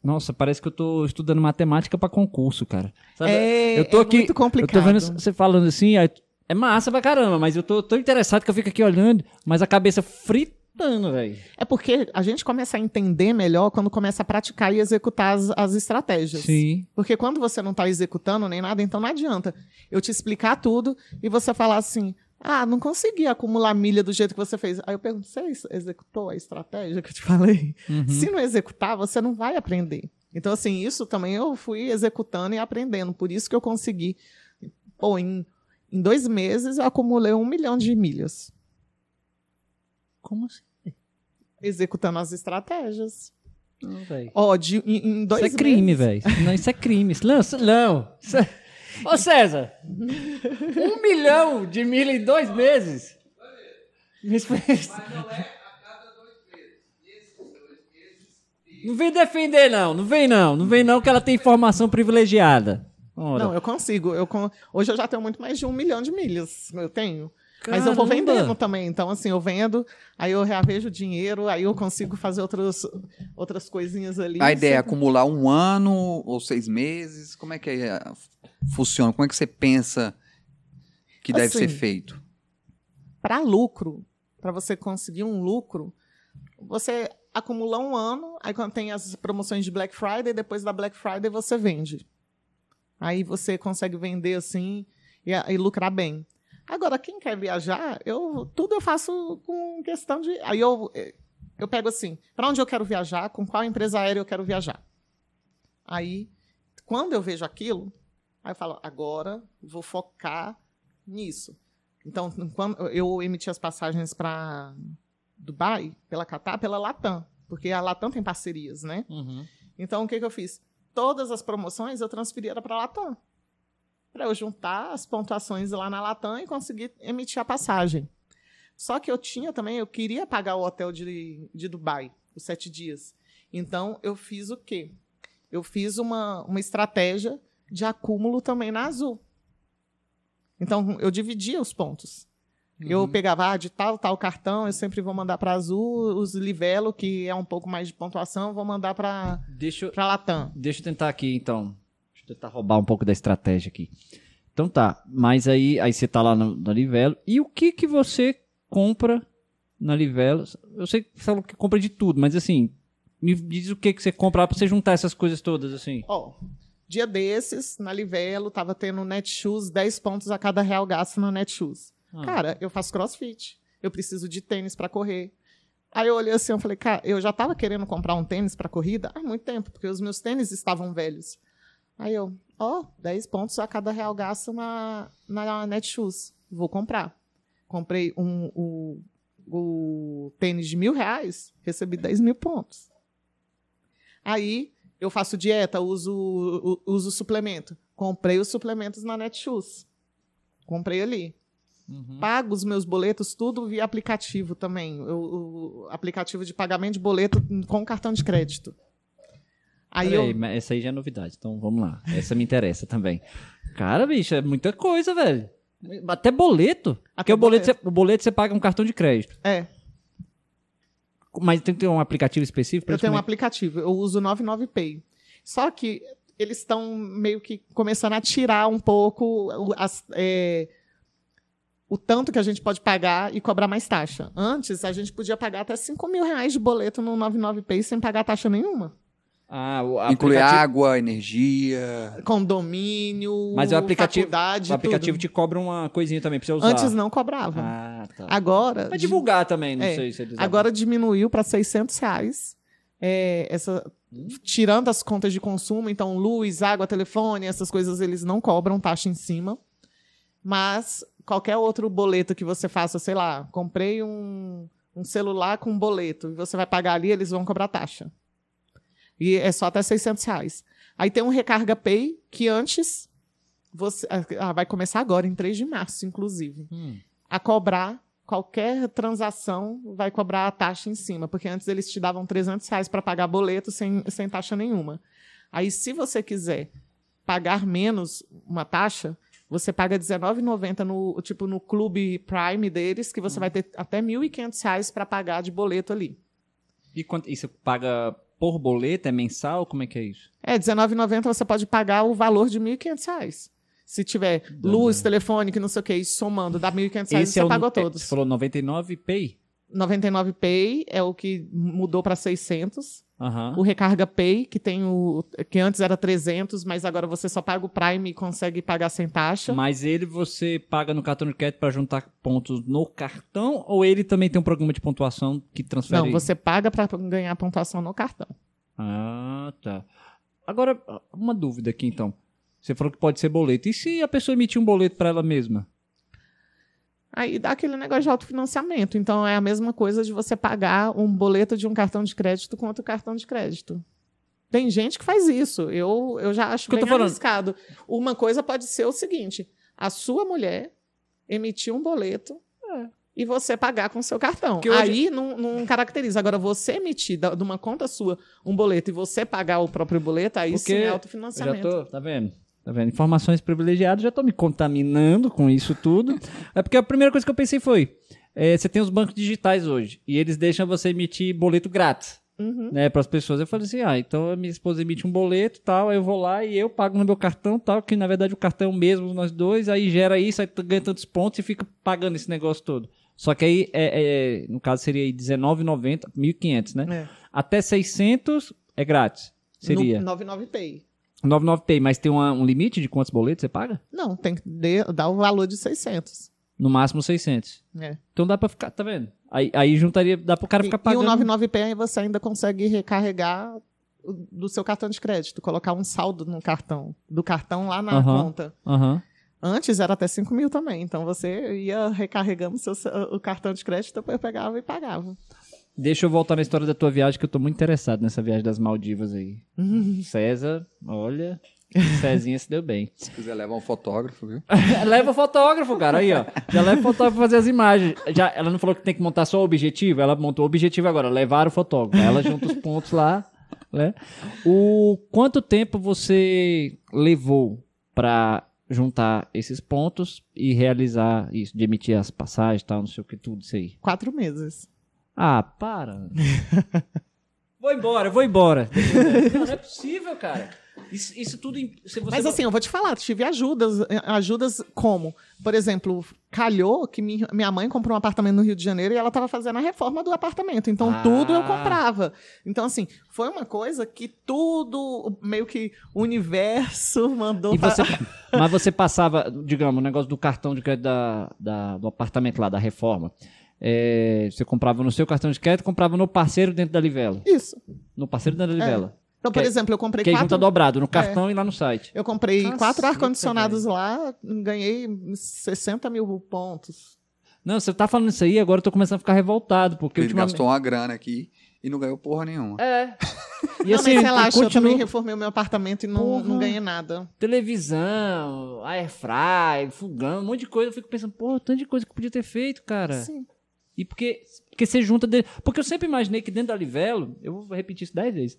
Nossa, parece que eu tô estudando matemática pra concurso, cara. Sabe? é, eu tô é aqui. muito complicado. Eu tô vendo você falando assim, é massa pra caramba, mas eu tô tão interessado que eu fico aqui olhando, mas a cabeça frita executando, velho. É porque a gente começa a entender melhor quando começa a praticar e executar as, as estratégias. Sim. Porque quando você não está executando nem nada, então não adianta eu te explicar tudo e você falar assim: ah, não consegui acumular milha do jeito que você fez. Aí eu pergunto: você executou a estratégia que eu te falei? Uhum. Se não executar, você não vai aprender. Então, assim, isso também eu fui executando e aprendendo. Por isso que eu consegui. Pô, em, em dois meses eu acumulei um milhão de milhas. Como assim? Executando as estratégias. Não, velho. Ó, de, em, em dois Isso é crime, velho. Não, isso é crime. Não, não. Isso é- Ô, César, um milhão de milha em dois meses? Me. Não vem defender, não. Não vem, não. Não vem, não, que ela tem informação privilegiada. Ora. Não, eu consigo. Eu con- Hoje eu já tenho muito mais de um milhão de milhas. Eu tenho. Mas eu vou Caramba. vendendo também. Então, assim, eu vendo, aí eu reavejo o dinheiro, aí eu consigo fazer outros, outras coisinhas ali. A ideia é acumular um ano ou seis meses? Como é que é, funciona? Como é que você pensa que deve Assim, ser feito? Para lucro, para você conseguir um lucro, você acumula um ano, aí quando tem as promoções de Black Friday, depois da Black Friday você vende. Aí você consegue vender assim e, e lucrar bem. Agora, quem quer viajar, eu tudo eu faço com questão de. Aí eu, eu pego assim, para onde eu quero viajar, com qual empresa aérea eu quero viajar. Aí, quando eu vejo aquilo, aí eu falo, agora vou focar nisso. Então, quando eu emiti as passagens para Dubai, pela Qatar, pela Latam, porque a Latam tem parcerias, né? Uhum. Então, o que, que eu fiz? Todas as promoções eu transferia para a Latam. Para eu juntar as pontuações lá na Latam e conseguir emitir a passagem. Só que eu tinha também, eu queria pagar o hotel de, de Dubai, os sete dias. Então, eu fiz o quê? Eu fiz uma, uma estratégia de acúmulo também na Azul. Então, eu dividia os pontos. Eu pegava ah, de tal, tal cartão, eu sempre vou mandar para Azul, os Livelo, que é um pouco mais de pontuação, eu vou mandar para para Latam. Deixa eu tentar aqui, então. Deixa eu tentar roubar um pouco da estratégia aqui. Então tá, mas aí, aí você tá lá no, na Livelo. E o que que você compra na Livelo? Eu sei que você falou que compra de tudo, mas assim, me diz o que que você compra pra você juntar essas coisas todas, assim. Ó, dia desses, na Livelo, tava tendo Netshoes 10 pontos a cada real gasto no Netshoes. Ah. Cara, eu faço crossfit. Eu preciso de tênis para correr. Aí eu olhei assim, eu falei, cara, eu já tava querendo comprar um tênis para corrida há muito tempo, porque os meus tênis estavam velhos. Aí eu, ó, 10 pontos a cada real gasto na, na Netshoes. Vou comprar. Comprei um, o, o tênis de mil reais, recebi 10 mil pontos. Aí eu faço dieta, uso, uso suplemento. Comprei os suplementos na Netshoes. Comprei ali. Pago os meus boletos tudo via aplicativo também. O, o aplicativo de pagamento de boleto com cartão de crédito. Aí Peraí, eu, essa aí já é novidade, então vamos lá. Essa me interessa também. Cara, bicho, é muita coisa, velho. Até boleto. Porque o boleto, boleto. Você, o boleto você paga um cartão de crédito. é, Mas tem que ter um aplicativo específico eu tenho um aplicativo. Eu uso o 99Pay. Só que eles estão meio que começando a tirar um pouco o- as- é, o tanto que a gente pode pagar e cobrar mais taxa. Antes, a gente podia pagar até 5 mil reais de boleto no 99Pay sem pagar taxa nenhuma. Ah, Inclui aplicativo- água, energia. Condomínio, Mas o aplicativo, o aplicativo tudo. te cobra uma coisinha também pra você usar. Antes não cobrava. Ah, tá. Agora, Pra di- divulgar também, não é, sei se eles agora diminuiu para 600 reais. É, essa, tirando as contas de consumo, então luz, água, telefone, essas coisas eles não cobram taxa em cima. Mas qualquer outro boleto que você faça, sei lá, comprei um, um celular com boleto e você vai pagar ali, eles vão cobrar taxa. E é só até 600 reais. Aí tem um Recarga Pay, que antes, você, ah, vai começar agora, em 3 de março, inclusive Hum. a cobrar qualquer transação vai cobrar a taxa em cima, porque antes eles te davam 300 reais para pagar boleto sem, sem taxa nenhuma. Aí, se você quiser pagar menos uma taxa, você paga R$19,90 no, tipo, no clube Prime deles, que você vai ter até 1.500 reais para pagar de boleto ali. E, quanto, você paga por boleto? É mensal? Como é que é isso? É, R$19,90 você pode pagar o valor de 1.500 reais. Se tiver luz, telefone, que não sei o que, somando, dá 1.500 reais, você é o- pagou é, todos. Você falou 99 Pay? 99 Pay é o que mudou para 600. Aham. O Recarga Pay, que tem o que antes era 300, mas agora você só paga o Prime e consegue pagar sem taxa. Mas ele você paga no cartão de crédito pra juntar pontos no cartão ou ele também tem um programa de pontuação que transfere? Não, você paga para ganhar pontuação no cartão. Ah, tá. Agora, uma dúvida aqui então. Você falou que pode ser boleto. E se a pessoa emitir um boleto pra ela mesma? Aí dá aquele negócio de autofinanciamento. Então é a mesma coisa de você pagar um boleto de um cartão de crédito com outro cartão de crédito. Tem gente que faz isso. Eu, eu já acho Que eu tô bem arriscado. Uma coisa pode ser o seguinte: a sua mulher emitir um boleto e você pagar com seu cartão. Hoje- Aí não, não caracteriza. Agora, você emitir de uma conta sua um boleto e você pagar o próprio boleto, aí Porque sim é Eu já autofinanciamento. tô, tá vendo? Tá vendo? Informações privilegiadas, já tô me contaminando com isso tudo. É porque a primeira coisa que eu pensei foi: é, você tem os bancos digitais hoje e eles deixam você emitir boleto grátis. Uhum. Né, para as pessoas. Eu falei assim: ah, então a minha esposa emite um boleto tal, aí eu vou lá e eu pago no meu cartão tal, que na verdade o cartão é o mesmo, nós dois, aí gera isso, aí ganha tantos pontos e fica pagando esse negócio todo. Só que aí, é, é, no caso, seria aí R$19,90, 1.500, né? É. Até 600 é grátis. Seria. No 99 Pay. 99 Pay, mas tem uma- um limite de quantos boletos você paga? Não, tem que de- dar o valor de 600. No máximo 600. É. Então dá pra ficar, tá vendo? Aí, aí juntaria, dá pro cara E, ficar e pagando. o 99P aí você ainda consegue recarregar do seu cartão de crédito, colocar um saldo no cartão, do cartão lá na Aham. conta. Aham. Antes era até 5 mil também, então você ia recarregando seu, o cartão de crédito, depois pegava e pagava. Deixa eu voltar na história da tua viagem, que eu tô muito interessado nessa viagem das Maldivas aí. César, olha, Cezinha se deu bem. Se quiser levar um fotógrafo, viu? leva o fotógrafo, cara, aí, ó. Já leva o fotógrafo pra fazer as imagens. Já, ela não falou que tem que montar só o objetivo, ela montou o objetivo agora, levar o fotógrafo. Ela junta os pontos lá, né? O quanto tempo você levou pra juntar esses pontos e realizar isso, de emitir as passagens e tal, não sei o que, tudo isso aí? Quatro meses. Ah, para. vou embora, vou embora. Não, não é possível, cara. Isso, isso tudo. Se você Mas assim, eu vou te falar, tive ajudas. Ajudas como? Por exemplo, calhou que mi- minha mãe comprou um apartamento no Rio de Janeiro e ela estava fazendo a reforma do apartamento. Então, Ah. tudo eu comprava. Então, assim, foi uma coisa que tudo, meio que o universo mandou E pra- você, mas você passava, digamos, o negócio do cartão de crédito da, da- do apartamento lá, da reforma. É, você comprava no seu cartão de crédito, comprava no parceiro dentro da Livela. Isso. No parceiro dentro da Livela. Então, por Que- exemplo, eu comprei Que aí junta quatro... dobrado, no cartão e lá no site. Eu comprei Caceta, quatro ar-condicionados lá, ganhei 60 mil pontos. Não, você tá falando isso aí, agora eu tô começando a ficar revoltado, porque Ele ultimamente... gastou uma grana aqui e não ganhou porra nenhuma. É. E não, assim, mas relaxa, eu também reformei o meu apartamento e não, Porra. não ganhei nada. televisão, airfry, fogão, um monte de coisa. Eu fico pensando, pô, tanto de coisa que eu podia ter feito, cara. Sim. E porque, porque você junta. de- Porque eu sempre imaginei que dentro da Livelo, eu vou repetir isso dez vezes,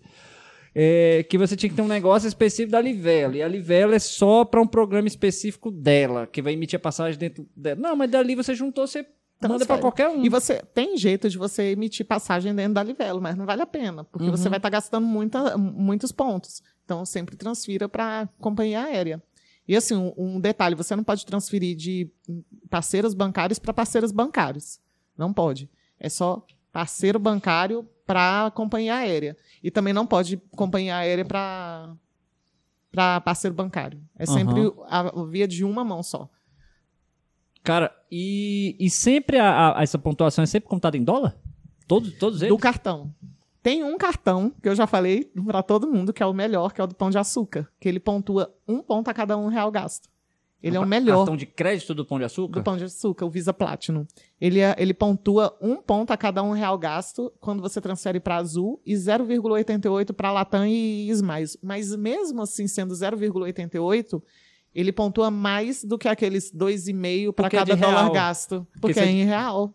é, que você tinha que ter um negócio específico da Livelo. E a Livelo é só para um programa específico dela, que vai emitir a passagem dentro dela. Não, mas dali você juntou, você manda para qualquer um. E você tem jeito de você emitir passagem dentro da Livelo, mas não vale a pena, porque Uhum. você vai estar gastando muita, muitos pontos. Então, sempre transfira para companhia aérea. E assim, um, um detalhe, você não pode transferir de parceiros bancários para parceiros bancários. Não pode. É só parceiro bancário para companhia aérea. E também não pode companhia aérea para para parceiro bancário. É sempre Aham. a, a via de uma mão só. Cara, e, e sempre a- a- essa pontuação é sempre contada em dólar? Todos, todos eles? do cartão. Tem um cartão que eu já falei para todo mundo que é o melhor, que é o do Pão de Açúcar, que ele pontua um ponto a cada um real gasto. Ele é o melhor Cartão de crédito do Pão de Açúcar? do Pão de Açúcar, o Visa Platinum. Ele, é- ele pontua um ponto a cada um real gasto quando você transfere para Azul e 0,88 para Latam e Smiles. Mas mesmo assim, sendo 0,88, ele pontua mais do que aqueles 2,5 para Porque é cada dólar real. gasto. Porque, você- é em real.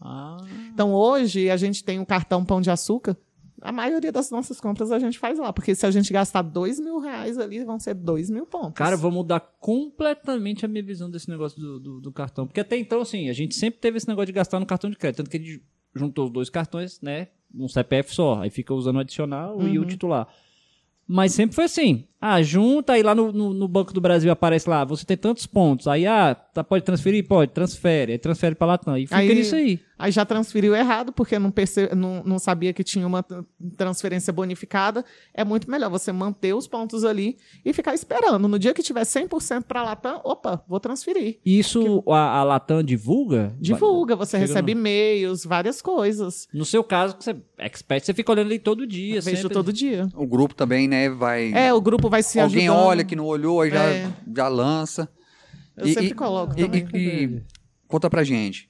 Ah. Então hoje a gente tem o cartão Pão de Açúcar. A maioria das nossas compras a gente faz lá. Porque se a gente gastar dois mil reais ali, vão ser dois mil pontos. Cara, eu vou mudar completamente a minha visão desse negócio do, do, do cartão. Porque até então, assim, a gente sempre teve esse negócio de gastar no cartão de crédito. Tanto que a gente juntou os dois cartões, né? Um CPF só. Aí fica usando o adicional e o Uhum. titular. Mas sempre foi assim. Ah, junta, aí lá no, no, no Banco do Brasil aparece lá, você tem tantos pontos. Aí, ah, tá, pode transferir? Pode, transfere. Aí transfere pra Latam. E fica Aí- nisso aí. Aí já transferiu errado, porque não, perce... não, não sabia que tinha uma transferência bonificada. É muito melhor você manter os pontos ali e ficar esperando. No dia que tiver 100% para Latam, opa, vou transferir. Isso a, a Latam divulga? Divulga, você Chega recebe e-mails, várias coisas. No seu caso, que você é expert, você fica olhando ali todo dia. Vejo sempre. todo dia. O grupo também, né, vai... É, o grupo vai se Alguém ajudando. olha que não olhou, aí já, É. já lança. Eu sempre coloco e- também. e- e conta pra gente,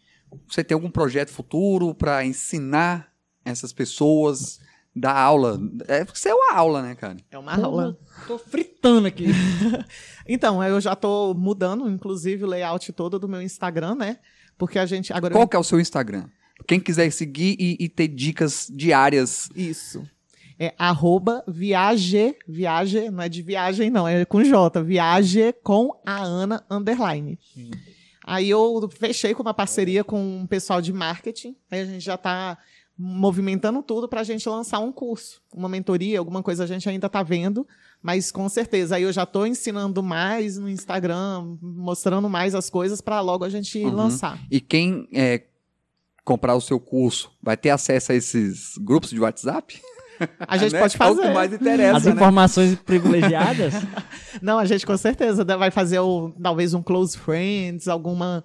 você tem algum projeto futuro pra ensinar essas pessoas, dar aula? É porque você é uma aula, né, cara? É uma aula. Tô fritando aqui. Então, eu já tô mudando, inclusive, o layout todo do meu Instagram, né? Porque a gente. Agora eu Qual que é o seu Instagram? Quem quiser seguir e, e ter dicas diárias. Isso. É arroba viage, viage, não é de viagem não, é com J, viage com a Ana underline. Aí eu fechei com uma parceria com um pessoal de marketing, aí a gente já está movimentando tudo para a gente lançar um curso, uma mentoria, alguma coisa a gente ainda está vendo, mas com certeza. Aí eu já estou ensinando mais no Instagram, mostrando mais as coisas para logo a gente Uhum. lançar. E quem é, comprar o seu curso vai ter acesso a esses grupos de WhatsApp? A gente Né? pode É o fazer. que mais interessa, As né? informações privilegiadas. Não, a gente com certeza vai fazer o, talvez um close friends, alguma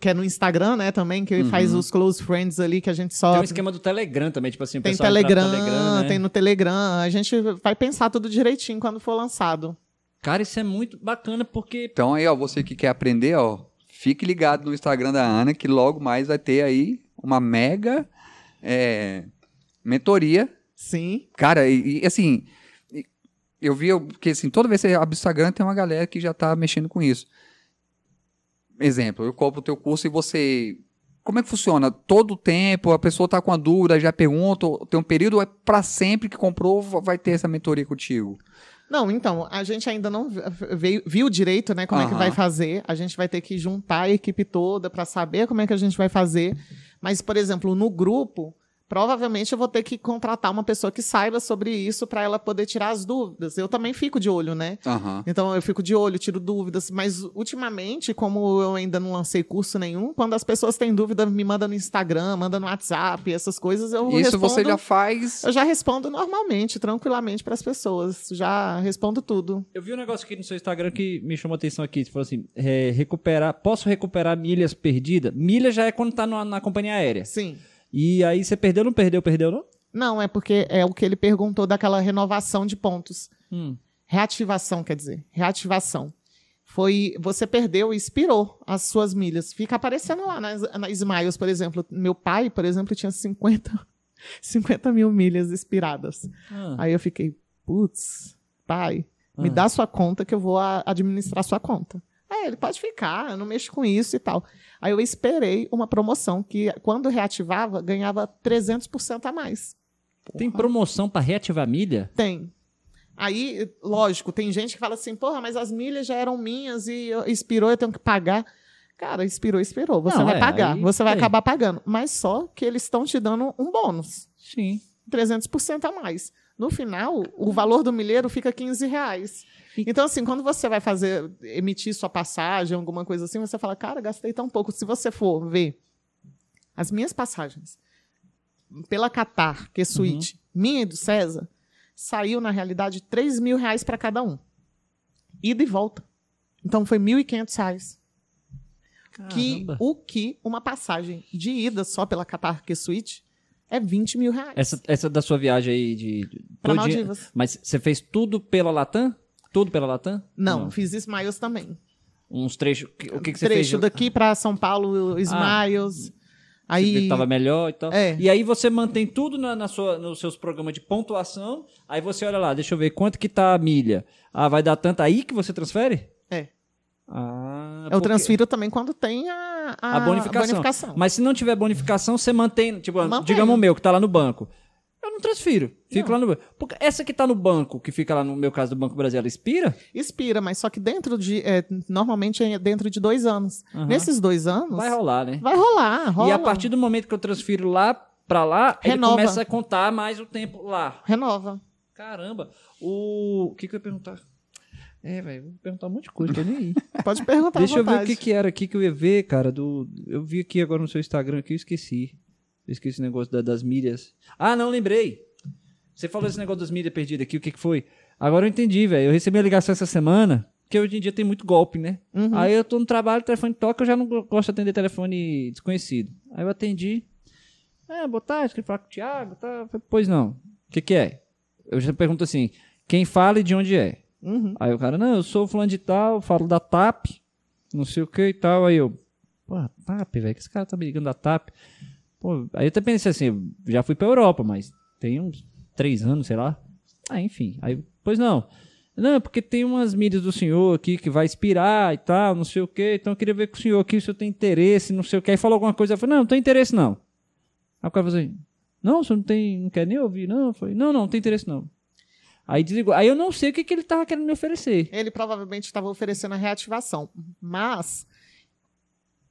que é no Instagram, né, também que Uhum. faz os close friends ali que a gente só Tem um esquema do Telegram também, tipo assim, o tem entra no Telegram, Telegram, né? tem no Telegram. A gente vai pensar tudo direitinho quando for lançado. Cara, isso é muito bacana porque Então aí, ó, você que quer aprender, ó, fique ligado no Instagram da Ana, que logo mais vai ter aí uma mega é, mentoria. Sim. Cara, e, e, assim, eu vi, porque assim, toda vez que você abre o Instagram, tem uma galera que já tá mexendo com isso. Exemplo, eu compro o teu curso e você... Como é que funciona? Todo o tempo, a pessoa tá com a dúvida, já pergunta, tem um período, é para sempre que comprou, vai ter essa mentoria contigo. Não, então, a gente ainda não veio, viu direito, né, como é que vai fazer. A gente vai ter que juntar a equipe toda para saber como é que a gente vai fazer. Mas, por exemplo, no grupo, provavelmente eu vou ter que contratar uma pessoa que saiba sobre isso para ela poder tirar as dúvidas. Eu também fico de olho, né? Aham. Então eu fico de olho, tiro dúvidas, mas ultimamente, como eu ainda não lancei curso nenhum, quando as pessoas têm dúvida, me mandam no Instagram, mandam no WhatsApp, essas coisas, eu Isso respondo. você já faz. Eu já respondo normalmente, tranquilamente para as pessoas. Já respondo tudo. eu vi um negócio aqui no seu Instagram que me chamou a atenção aqui. Você falou assim: é, recuperar. Posso recuperar milhas perdidas? Milha já é quando tá no- na companhia aérea. Sim. E aí você perdeu, não perdeu, perdeu, não? Não, é porque é o que ele perguntou daquela renovação de pontos. Hum. Reativação, quer dizer, reativação. Foi, você perdeu e expirou as suas milhas. Fica aparecendo lá nas, nas Smiles, por exemplo. Meu pai, por exemplo, tinha 50, 50 mil milhas expiradas. Ah. Aí eu fiquei, putz, pai, me Ah. dá sua conta que eu vou administrar sua conta. Aí ele pode ficar, eu não mexo com isso e tal. Aí eu esperei uma promoção que, quando reativava, ganhava 300% a mais. Tem promoção pra reativar milha? Tem. Aí, lógico, tem gente que fala assim, porra, mas as milhas já eram minhas e eu- expirou, eu tenho que pagar. Cara, expirou, expirou. Você Não, vai é, pagar, aí- você vai aí. acabar pagando. Mas só que eles estão te dando um bônus. Sim. 300% a mais. No final, o valor do milheiro fica 15 reais. Então, assim, quando você vai fazer, emitir sua passagem, alguma coisa assim, você fala, cara, gastei tão pouco. Se você for ver as minhas passagens pela Qatar, que é suíte, minha e do César, saiu, na realidade, 3 mil reais para cada um. Ida e volta. Então, foi 1.500 reais. Que, o que uma passagem de ida só pela Qatar, que é suíte, é 20 mil reais. Essa, essa da sua viagem aí de. de- Pra Maldivas. Mas você fez tudo pela Latam? Tudo pela Latam? Não, fiz Smiles também. Uns trechos. O que, que você Trecho fez? daqui para São Paulo, Smiles. Você viu aí que tava melhor e tal. É. E aí você mantém tudo na, na sua, nos seus programas de pontuação. Aí você olha lá, deixa eu ver quanto que tá a milha. Ah, vai dar tanto aí que você transfere? É. Ah, eu porque- transfiro também quando tem a, a, a bonificação. bonificação. Mas se não tiver bonificação, você mantém. Tipo, Mantenho. digamos o meu, que tá lá no banco. Eu não transfiro. Fico Não. lá no banco. Porque essa que tá no banco, que fica lá no meu caso do Banco Brasil, ela expira? Expira, mas só que dentro de. é, normalmente é dentro de dois anos. Aham. Nesses dois anos. Vai rolar, né? Vai rolar, rola. E a partir do momento que eu transfiro lá pra lá, Renova. ele começa a contar mais o tempo lá. Renova. Caramba. O, o que, que eu ia perguntar? É, velho, vou perguntar um monte de coisa, tô nem aí. Pode perguntar Deixa eu ver o que, que era aqui que eu ia ver, cara. Do... Eu vi aqui agora no seu Instagram aqui, eu esqueci. Eu esqueci esse negócio da- das milhas. Ah, não, lembrei. Você falou esse negócio das milhas perdidas aqui, o que, que foi? Agora eu entendi, velho. Eu recebi a ligação essa semana, porque hoje em dia tem muito golpe, né? Uhum. Aí eu tô no trabalho, o telefone toca, eu já não go- gosto de atender telefone desconhecido. Aí eu atendi. É, boa tarde, queria falar com o Thiago, tá? Pois não. O que que é? Eu já pergunto assim, quem fala e de onde é? Uhum. Aí o cara, não, eu sou fulano de tal, falo da TAP, não sei o que e tal. Aí eu, pô, TAP, velho, que esse cara tá me ligando da TAP. Pô, aí eu até pensei assim, já fui pra Europa, mas tem uns três anos, sei lá. Ah, enfim. Aí, pois não. Não, porque tem umas mídias do senhor aqui que vai expirar e tal, não sei o que. Então eu queria ver com o senhor aqui se eu tenho interesse, não sei o que. Aí falou alguma coisa, eu falei, não, não tenho interesse não. Aí o cara falou assim, não, você não tem, não quer nem ouvir, não? Eu falei, não, não, não tem interesse não. Aí desligou. Aí eu não sei o que, que ele tava querendo me oferecer. Ele provavelmente estava oferecendo a reativação. Mas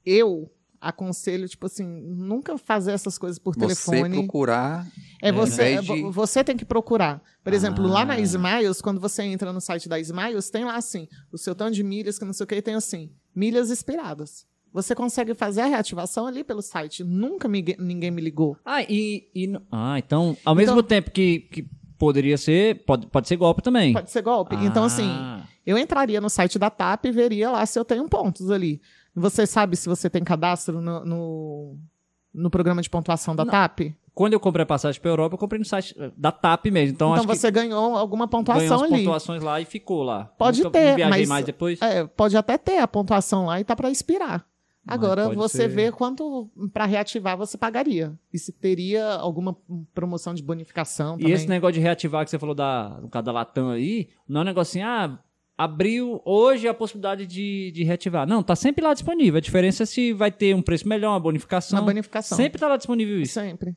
eu aconselho, tipo assim, nunca fazer essas coisas por Você telefone. procurar. É você, Ao invés de- vo- você tem que procurar. Por exemplo, lá na Ah. Smiles, quando você entra no site da Smiles, tem lá assim, o seu tanto de milhas, que não sei o que, tem assim, milhas expiradas. Você consegue fazer a reativação ali pelo site. Nunca me- ninguém me ligou. Ah, e. e ah, então, ao mesmo tempo que, que poderia ser, pode, pode ser golpe também. Pode ser golpe. Então, assim, Ah. eu entraria no site da TAP e veria lá se eu tenho pontos ali. Você sabe se você tem cadastro no, no, no programa de pontuação da Não. TAP? Quando eu comprei a passagem pra Europa, eu comprei no site eh, da TAP mesmo. Então, Então, você ganhou alguma ganhou pontuação as ali. pontuações lá e ficou lá. Pode Nunca ter, mas- mais depois. É, pode até ter a pontuação lá e tá para expirar. Agora você ser- vê quanto para reativar você pagaria. E se teria alguma promoção de bonificação E também. esse negócio de reativar que você falou da, no caso da Latam aí, não é um negócio assim, ah, abriu hoje a possibilidade de, de reativar. Não, tá sempre lá disponível. A diferença é se vai ter um preço melhor, uma bonificação. Uma bonificação. Sempre tá lá disponível isso. Sempre.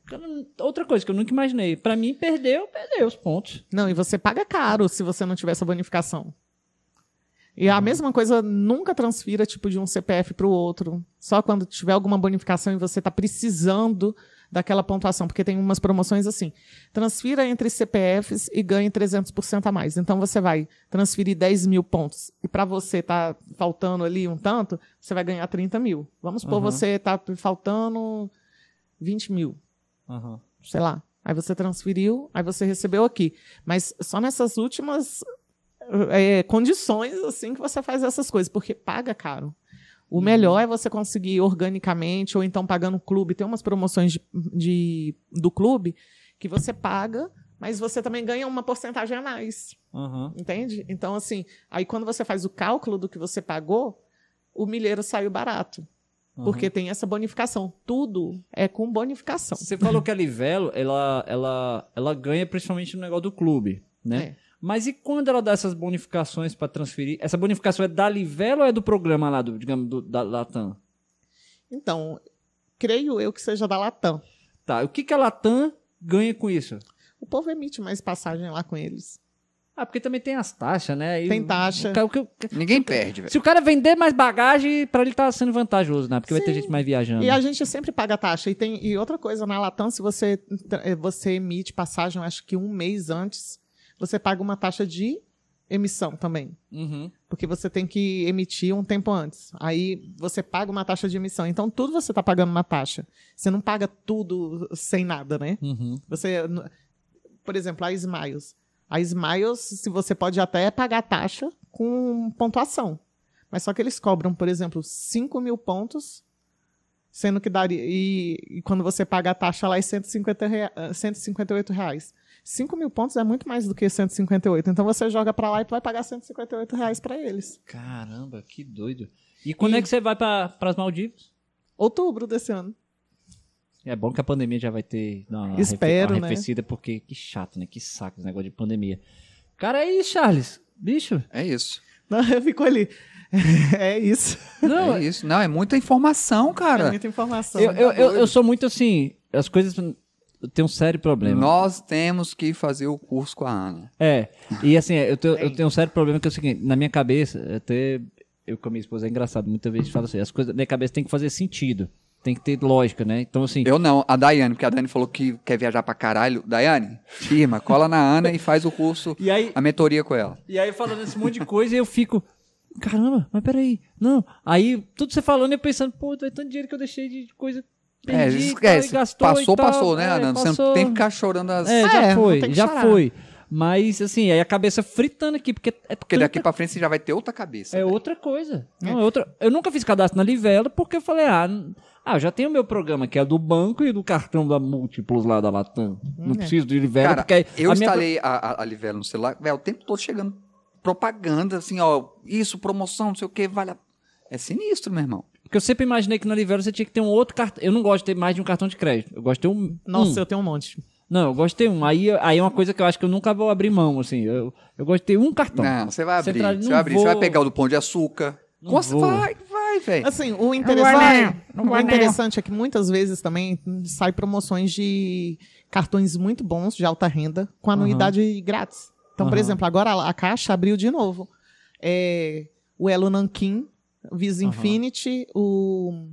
Outra coisa que eu nunca imaginei. Pra mim, perdeu, perdeu os pontos. Não, e você paga caro se você não tiver essa bonificação. E a mesma coisa, nunca transfira tipo de um CPF para o outro. Só quando tiver alguma bonificação e você está precisando daquela pontuação, porque tem umas promoções assim. Transfira entre CPFs e ganhe 300% a mais. Então você vai transferir 10 mil pontos e para você tá faltando ali um tanto, você vai ganhar 30 mil. Vamos supor, Uhum. você tá faltando 20 mil sei lá. Aí você transferiu, aí você recebeu aqui. Mas só nessas últimas é, condições, assim, que você faz essas coisas, porque paga caro. O melhor é você conseguir organicamente, ou então pagando o clube. Tem umas promoções de, de- do clube que você paga, mas você também ganha uma porcentagem a mais. Aham. Entende? Então, assim, aí quando você faz o cálculo do que você pagou, o milheiro saiu barato. Porque tem essa bonificação. Tudo é com bonificação. Você falou que a Livelo, ela, ela, ela ganha principalmente no negócio do clube, né? É. Mas e quando ela dá essas bonificações pra transferir? Essa bonificação é da Livelo ou é do programa lá, do, digamos, do, da Latam? Então, creio eu que seja da Latam. Tá, o que, que a Latam ganha com isso? O povo emite mais passagem lá com eles. Ah, porque também tem as taxas, né? Aí Tem o- taxa. o o que- Ninguém perde, velho. Se o cara vender mais bagagem, pra ele tá sendo vantajoso, né? Porque vai ter Sim. gente mais viajando. E a gente sempre paga taxa. E, tem, e outra coisa, na Latam, se você, eh, você emite passagem, acho que um mês antes, você paga uma taxa de emissão também. Uhum. Porque você tem que emitir um tempo antes. Aí você paga uma taxa de emissão. Então, tudo você está pagando uma taxa. Você não paga tudo sem nada, né? Uhum. Você, por exemplo, a Smiles. A Smiles, se você pode até pagar taxa com pontuação. Mas só que eles cobram, por exemplo, 5 mil pontos, sendo que daria. E, e quando você paga a taxa lá é 150 rea, 158 reais. 5 mil pontos é muito mais do que 158. Então você joga pra lá e tu vai pagar 158 reais pra eles. Caramba, que doido. E quando E- é que você vai para as Maldivas? Outubro desse ano. É bom que a pandemia já vai ter uma Espero, né? arrefecida, porque que chato, né? Que saco esse negócio de pandemia. Cara, é isso, Charles. Bicho. É isso. Não, eu fico ali. é isso. Não, é isso. Não, é muita informação, É cara. muita informação. eu, eu, eu, eu sou muito assim. As coisas. Eu tenho um sério problema. Nós temos que fazer o curso com a Ana. É. E assim, eu tenho, eu Tem. tenho um sério problema que é o seguinte: na minha cabeça, até. Eu com a minha esposa é engraçado, muitas vezes falo assim, as coisas na minha cabeça tem que fazer sentido. tem que ter lógica, né? Então, assim. Eu não, a Daiane, porque a Daiane falou que quer viajar pra caralho. Daiane, firma, cola na Ana e faz o curso, E aí, a mentoria com ela. E aí falando esse monte de coisa, eu fico. Caramba, mas peraí. Não. Aí, tudo você falando, eu pensando, pô, é tanto dinheiro que eu deixei de coisa. É, tal, esquece. e gastou passou, tal. passou, né, É, Ana? Você passou. não tem que ficar chorando as. É, já É, foi, tem já chorar. foi. Mas, assim, aí a cabeça fritando aqui, porque é Porque daqui tanta- pra frente você já vai ter outra cabeça. É velho. outra coisa. Não, é outra... Eu nunca fiz cadastro na Livelo porque eu falei, ah, ah, eu já tenho o meu programa que é do banco e do cartão da Múltiplos lá da Latam. Não é. preciso de Livelo Cara, porque aí eu a minha- instalei a, a, a Livelo no celular, velho, o tempo todo chegando propaganda, assim, ó, isso, promoção, não sei o que, vale a... É sinistro, meu irmão. Porque eu sempre imaginei que na Livelo você tinha que ter um outro cartão. Eu não gosto de ter mais de um cartão de crédito. Eu gosto de ter um. Nossa, um. eu tenho um monte. Não, eu gosto de ter um. Aí, aí é uma coisa que eu acho que eu nunca vou abrir mão, assim. Eu, eu gosto de ter um cartão. Não, você vai abrir, Central- você vai abrir, você vai vou- pegar o do Pão de Açúcar. Não Nossa, vou. vai, vai, velho. Assim, o interessante, não o não. interessante é que muitas vezes também sai promoções de cartões muito bons de alta renda com anuidade grátis. Então, por Aham. exemplo, agora a Caixa abriu de novo. É, o Elo Nankin, o Visa Aham. Infinity, o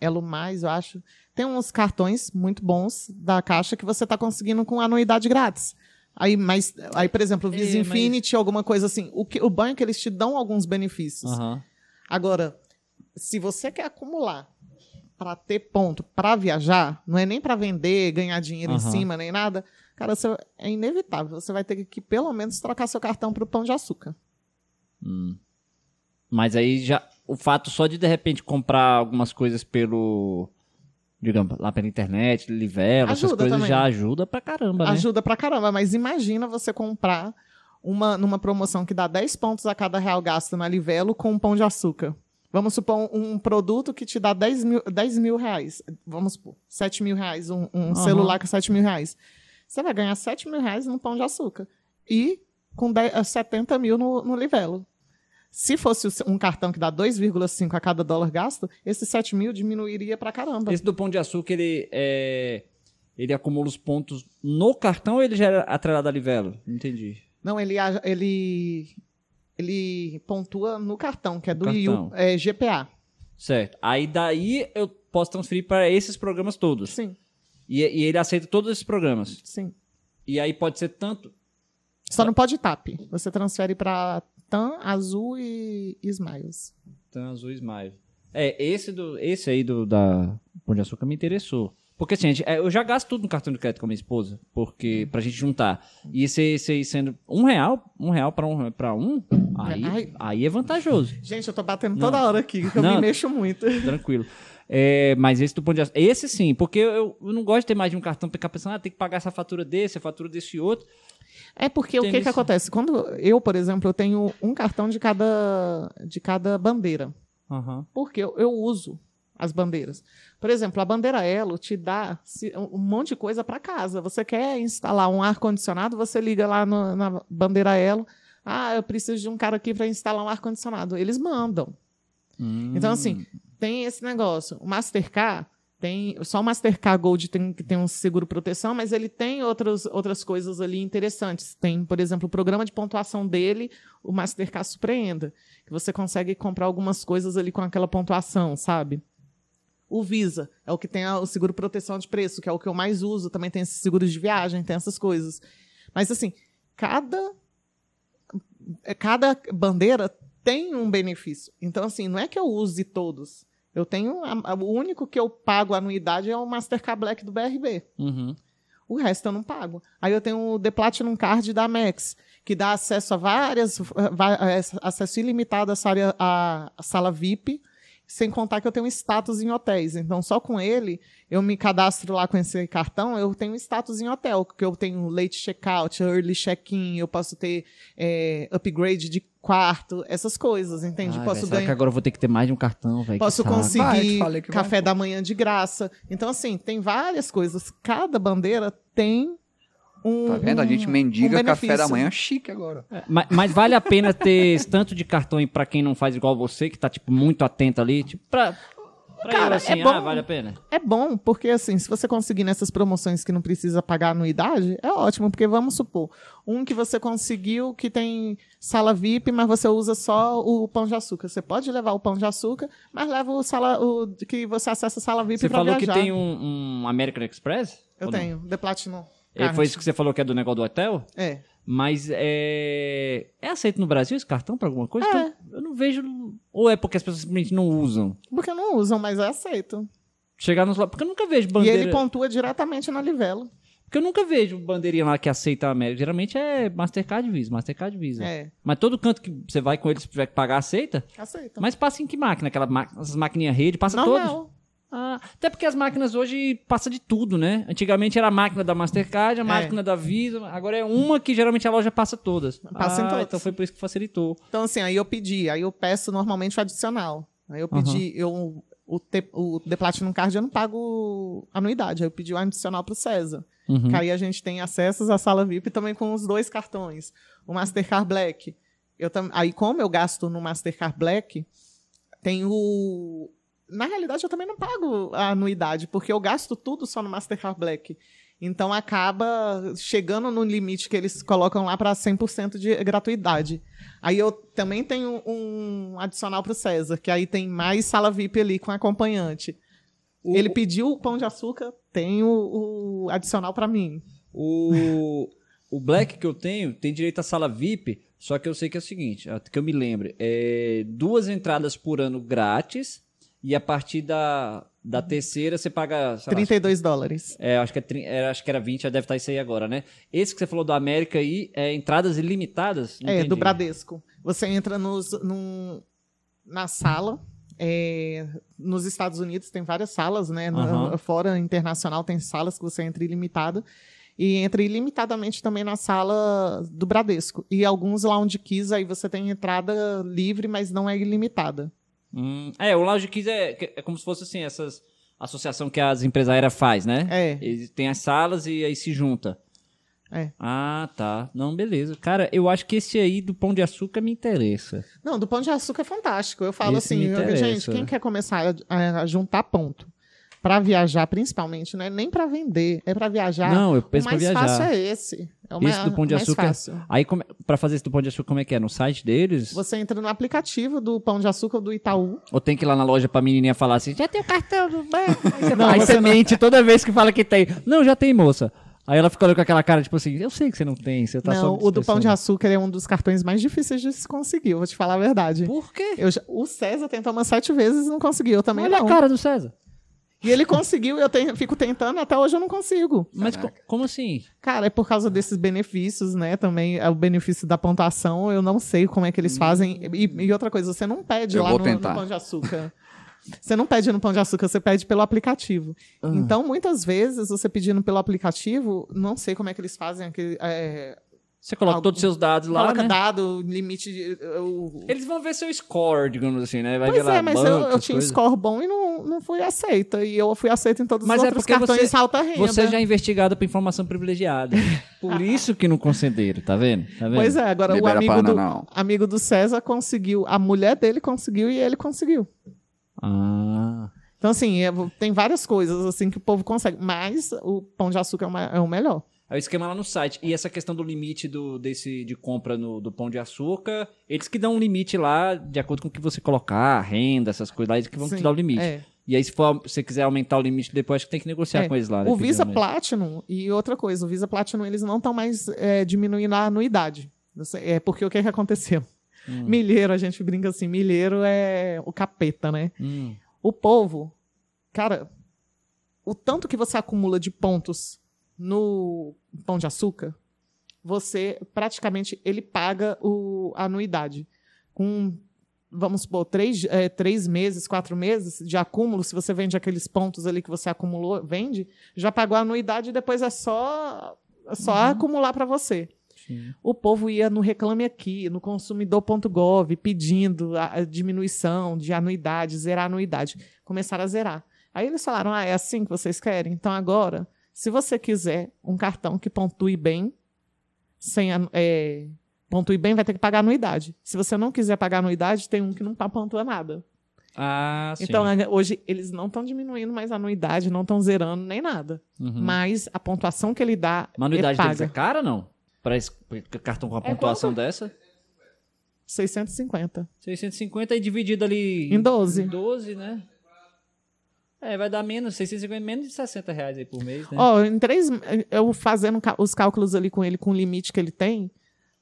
Elo Mais, eu acho. Tem uns cartões muito bons da Caixa que você está conseguindo com anuidade grátis. Aí, mas, aí, por exemplo, o Visa É, mas- Infinity, alguma coisa assim. O, que, o banco, eles te dão alguns benefícios. Aham. Agora, se você quer acumular para ter ponto para viajar, não é nem para vender, ganhar dinheiro em Aham. cima, nem nada, cara, você- é inevitável. Você vai ter que, pelo menos, trocar seu cartão pro pão de açúcar. Hum. Mas aí já. O fato só de de repente comprar algumas coisas pelo. Digamos, lá pela internet, Livelo, essas coisas também. já ajuda pra caramba, né? Ajuda pra caramba, mas imagina você comprar uma numa promoção que dá 10 pontos a cada real gasto na Livelo com um pão de açúcar. Vamos supor um produto que te dá 10 mil, 10 mil reais. Vamos supor, 7 mil reais, um, um Aham. celular com 7 mil reais. Você vai ganhar 7 mil reais no pão de açúcar. E com 10, eh, 70 mil no, no Livelo. Se fosse um cartão que dá 2,5 a cada dólar gasto, esses 7 mil diminuiria pra caramba. Esse do Pão de Açúcar, ele é. Ele acumula os pontos no cartão ou ele já era atrelado a Livelo? Não entendi. Não, ele, ele, ele pontua no cartão, que é do IU, cartão. é, GPA. Certo. Aí daí eu posso transferir para esses programas todos. Sim, E, e ele aceita todos esses programas. sim. E aí pode ser tanto. Só não pode TAP. Você transfere para TAM, Azul e e Smiles. Tan Azul Smile. É, esse, do, esse aí do, da Pão de Açúcar me interessou. Porque assim, gente- é, eu já gasto tudo no cartão de crédito com a minha esposa, porque pra gente juntar. E esse, esse aí sendo um real, um real pra um, pra um aí, Ai. aí é vantajoso. Gente, eu tô batendo Não. toda hora aqui, que eu Não. me mexo muito. Tranquilo. É, mas esse do Pão de Açúcar, esse sim, porque eu, eu não gosto de ter mais de um cartão pra ficar pensando, ah, tem que pagar essa fatura desse, a fatura desse outro. É porque o Tem que, que isso. acontece? Quando eu, por exemplo, eu tenho um cartão de cada, de cada bandeira. Aham. Porque eu, eu uso as bandeiras. Por exemplo, a bandeira Elo te dá um monte de coisa para casa. Você quer instalar um ar-condicionado, você liga lá no- na bandeira Elo. Ah, eu preciso de um cara aqui para instalar um ar-condicionado. Eles mandam. Então, assim, tem esse negócio. O Mastercard tem. Só o Mastercard Gold tem que tem um seguro proteção, mas ele tem outras, outras coisas ali interessantes. Tem, por exemplo, o programa de pontuação dele, o Mastercard Surpreenda, que você consegue comprar algumas coisas ali com aquela pontuação, sabe? O Visa é o que tem o seguro proteção de preço, que é o que eu mais uso. Também tem esses seguros de viagem, tem essas coisas. Mas, assim, cada cada bandeira tem um benefício. Então, assim, não é que eu use todos. Eu tenho. a- a- o único que eu pago anuidade é o Mastercard Black do BRB. Uhum. O resto eu não pago. Aí eu tenho o The Platinum Card da Amex, que dá acesso a várias. va- é, acesso ilimitado à sala, à sala VIP, sem contar que eu tenho status em hotéis. Então, só com ele, eu me cadastro lá com esse cartão, eu tenho status em hotel, que eu tenho late checkout, early check-in, eu posso ter é, upgrade de quarto, essas coisas, entende? Ai, posso véi, será ganhar. que agora eu vou ter que ter mais de um cartão, velho? Posso conseguir Vai, te falei que vai, café pô. da manhã de graça. Então, assim, tem várias coisas. Cada bandeira tem um. Tá vendo? A gente mendiga um café da manhã chique agora. É, Mas, mas vale a pena ter esse tanto de cartão aí pra quem não faz igual você, que tá, tipo, muito atento ali, tipo, pra... Pra Cara, eu, assim, é bom. ah, vale a pena. É bom, porque assim, se você conseguir nessas promoções que não precisa pagar anuidade, é ótimo, porque vamos supor, um que você conseguiu que tem sala VIP, mas você usa só o pão de açúcar. Você pode levar o pão de açúcar, mas leva o sala o que você acessa a sala VIP Você falou viajar. que tem um, um American Express? Eu Ou não? tenho, The Platinum. É, foi isso que você falou que é do negócio do hotel? É. Mas é. É aceito no Brasil esse cartão pra alguma coisa? É. Então, eu não vejo. Ou é porque as pessoas simplesmente não usam? Porque não usam, mas é aceito. Chegar nos. Porque eu nunca vejo E bandeira. ele pontua diretamente na livela. Porque eu nunca vejo bandeirinha lá que aceita a América. Geralmente é Mastercard Visa, Mastercard Visa. É, Mas todo canto que você vai com eles, se tiver que pagar, aceita. aceita. Mas passa em que máquina? Aquela ma... As maquininhas rede, passa? Normal. Ah, até porque as máquinas hoje passa de tudo, né? Antigamente era a máquina da Mastercard, a máquina da Visa, agora é uma que geralmente a loja passa todas. Passa em ah, todas. Então foi por isso que facilitou. Então, assim, aí eu pedi, aí eu peço normalmente o adicional. Aí eu pedi, eu, o, T, o The Platinum Card eu não pago anuidade, aí eu pedi o adicional pro César. Uhum. Que aí a gente tem acessos à sala VIP também com os dois cartões. O Mastercard Black. Eu tam, aí, como eu gasto no Mastercard Black, tem o. Na realidade, eu também não pago a anuidade, porque eu gasto tudo só no Mastercard Black. Então acaba chegando no limite que eles colocam lá para 100% de gratuidade. Aí eu também tenho um adicional para o César, que aí tem mais sala VIP ali com acompanhante. O- Ele pediu o pão de açúcar, tem o, o adicional para mim. O, o Black que eu tenho tem direito à sala VIP, só que eu sei que é o seguinte, que eu me lembre, é duas entradas por ano grátis e a partir da, da terceira você paga. sei lá, 32 dólares. É, acho que, é, é, acho que era 20, já deve estar isso aí agora, né? Esse que você falou do América aí, é entradas ilimitadas? Não É, entendi. do Bradesco. Você entra nos, num, na sala. é, nos Estados Unidos tem várias salas, né? No- Aham. Fora internacional tem salas que você entra ilimitado. E entra ilimitadamente também na sala do Bradesco. E alguns lounge keys aí você tem entrada livre, mas não é ilimitada. Hum, é, o Lounge Keys é, é como se fosse assim, essas associação que as empresas aéreas faz, né? É. Eles têm as salas e aí se junta. É. Ah, tá. Não, beleza. Cara, eu acho que esse aí do Pão de Açúcar me interessa. Não, do Pão de Açúcar é fantástico. Eu falo Esse assim, eu- gente, quem quer começar a, a juntar ponto para viajar, principalmente, não é nem para vender, é para viajar. Não, eu o penso pra mais viajar. fácil é esse. É o Esse ma- do Pão de mais Açúcar. Aí, pra fazer esse do Pão de Açúcar, como é que é? No site deles? Você entra no aplicativo do Pão de Açúcar do Itaú. Ou tem que ir lá na loja pra menininha falar assim, já tem o cartão do banco? Aí você, Não, aí você não- mente toda vez que fala que tem. Não, já tem, moça. Aí ela fica olhando com aquela cara, tipo assim, eu sei que você não tem, você tá só não, o do Pão de. Açúcar é um dos cartões mais difíceis de se conseguir, eu vou te falar a verdade. Por quê? Eu já- o César tentou umas sete vezes e não conseguiu, eu também Olha não. a cara do César. E ele conseguiu, eu tenho- fico tentando, até hoje eu não consigo. Mas co- como assim? Cara, é por causa desses benefícios, né? Também é o benefício da pontuação, eu não sei como é que eles fazem. E, e outra coisa, você não pede Eu lá vou no, tentar. no Pão de Açúcar. Você não pede no Pão de Açúcar, você pede pelo aplicativo. Ah. Então, muitas vezes, você pedindo pelo aplicativo, não sei como é que eles fazem aquele. É, Você coloca Algo- todos os seus dados lá, coloca né? dado, limite. de- o- Eles vão ver seu score, digamos assim, né? Vai Pois ver lá é, mas banco, eu, eu tinha coisas. score bom e não, não fui aceita. E eu fui aceita em todos Mas os é outros cartões você- alta renda. Você já é investigado por informação privilegiada. Por isso que não concederam, tá vendo? Tá vendo? Pois é, agora o Libera amigo pana, do, não. amigo do César conseguiu, a mulher dele conseguiu e ele conseguiu. Ah. Então, assim, é- tem várias coisas assim que o povo consegue, mas o pão de açúcar é o, é o melhor. É o esquema lá no site. E essa questão do limite do, desse, de compra no, do pão de açúcar, eles que dão um limite lá, de acordo com o que você colocar, renda, essas coisas lá, eles que vão te Sim, dar o limite. é. E aí, se for, se você quiser aumentar o limite depois, acho que tem que negociar É. com eles lá. né, O Visa um- Platinum e outra coisa, o Visa Platinum eles não estão mais é, diminuindo a anuidade. É porque o que, que aconteceu? Hum. Milheiro, a gente brinca assim, milheiro é o capeta, né? Hum. O povo, cara, o tanto que você acumula de pontos no pão de açúcar, você praticamente ele paga o, a anuidade. Com, vamos supor, três, é, três meses, quatro meses de acúmulo, se você vende aqueles pontos ali que você acumulou, vende, já pagou a anuidade e depois é só, é só acumular para você. Sim. O povo ia no Reclame Aqui, no consumidor.gov, pedindo a, a diminuição de anuidade, zerar a anuidade. Começaram a zerar. Aí eles falaram: ah, é assim que vocês querem? Então agora, se você quiser um cartão que pontue bem, sem é, pontue bem, vai ter que pagar anuidade. Se você não quiser pagar anuidade, tem um que não tá pontua nada. Ah, sim. Então, né, hoje, eles não estão diminuindo mais a anuidade, não estão zerando nem nada. Uhum. Mas a pontuação que ele dá Mas a anuidade é deles é paga. cara, não? Para cartão com a É pontuação dessa? 650. 650 e dividido ali... Em 12. Em 12, né? É, vai dar menos, 650, menos de 60 reais aí por mês, né? Ó, em três... Eu fazendo os cálculos ali com ele, com o limite que ele tem,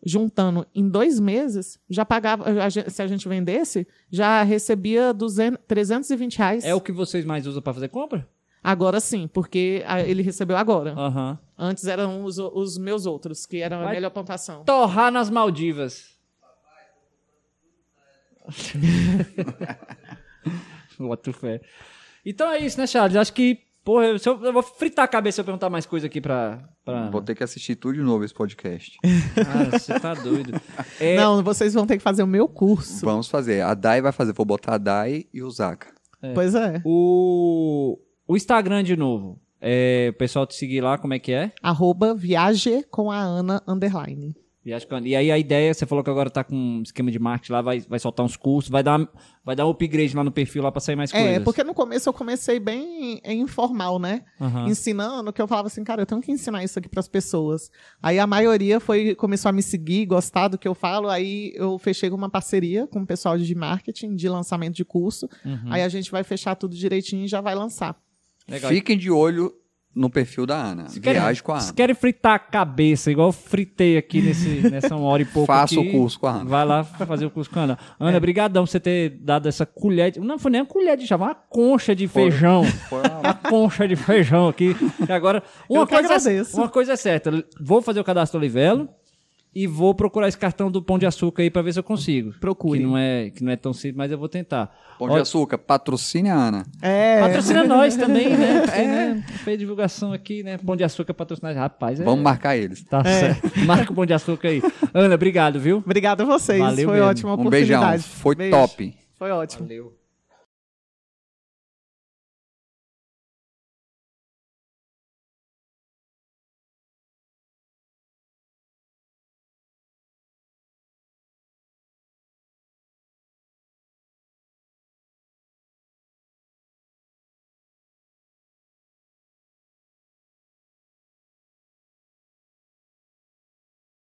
juntando em dois meses, já pagava... a gen- Se a gente vendesse, já recebia 200, 320 reais. É o que vocês mais usam para fazer compra? Agora sim, porque ele recebeu agora. Aham. Antes eram os, os meus outros, que eram a melhor pontuação. Torrar nas Maldivas. Boto fé. Então é isso, né, Charles? Acho que, porra, eu, eu, vou fritar a cabeça se eu perguntar mais coisa aqui pra. pra... Vou ter que assistir tudo de novo esse podcast. Ah, você tá doido. É, Não, vocês vão ter que fazer o meu curso. Vamos fazer. A Dai vai fazer. Vou botar a Dai e o Zaka. Pois é. O, o Instagram de novo. É, o pessoal te seguir lá, como é que é? Arroba viaje com a Ana underline. A- E aí a ideia, você falou que agora tá com um esquema de marketing lá, vai, vai soltar uns cursos, vai dar, vai dar um upgrade lá no perfil lá pra sair mais É, coisas. porque no começo eu comecei bem informal, né? Aham. Ensinando, que eu falava assim, cara, eu tenho que ensinar isso aqui pras pessoas. Aí a maioria foi começou a me seguir, gostar do que eu falo, aí eu fechei uma parceria com o pessoal de marketing, de lançamento de curso. Uhum. Aí a gente vai fechar tudo direitinho e já vai lançar. Legal. Fiquem de olho no perfil da Ana. Viagem com a Se Ana. querem fritar a cabeça, igual eu fritei aqui nesse, nessa hora e pouco Faça o curso com a Ana. Vai lá fazer o curso com a Ana. É. Ana, brigadão por você ter dado essa colher. De, não foi nem uma colher de chá, foi uma concha de feijão. Foi uma- Uma concha de feijão aqui. E agora, uma Eu coisa, agradeço. uma coisa é certa. Vou fazer o cadastro Olivelo e vou procurar esse cartão do Pão de Açúcar aí pra ver se eu consigo. Procure. Que não é, que não é tão simples, mas eu vou tentar. Pão Ó, de açúcar, patrocine a Ana. É. Patrocina nós também, né? Porque, né? Fez divulgação aqui, né? Pão de Açúcar patrocinar. Rapaz, é... Vamos marcar eles. Tá certo. Marca o Pão de Açúcar aí. Ana, obrigado, viu? Obrigada a vocês. Valeu foi mesmo. ótima Um beijão. oportunidade. Foi Beijo. top. Foi ótimo. Valeu.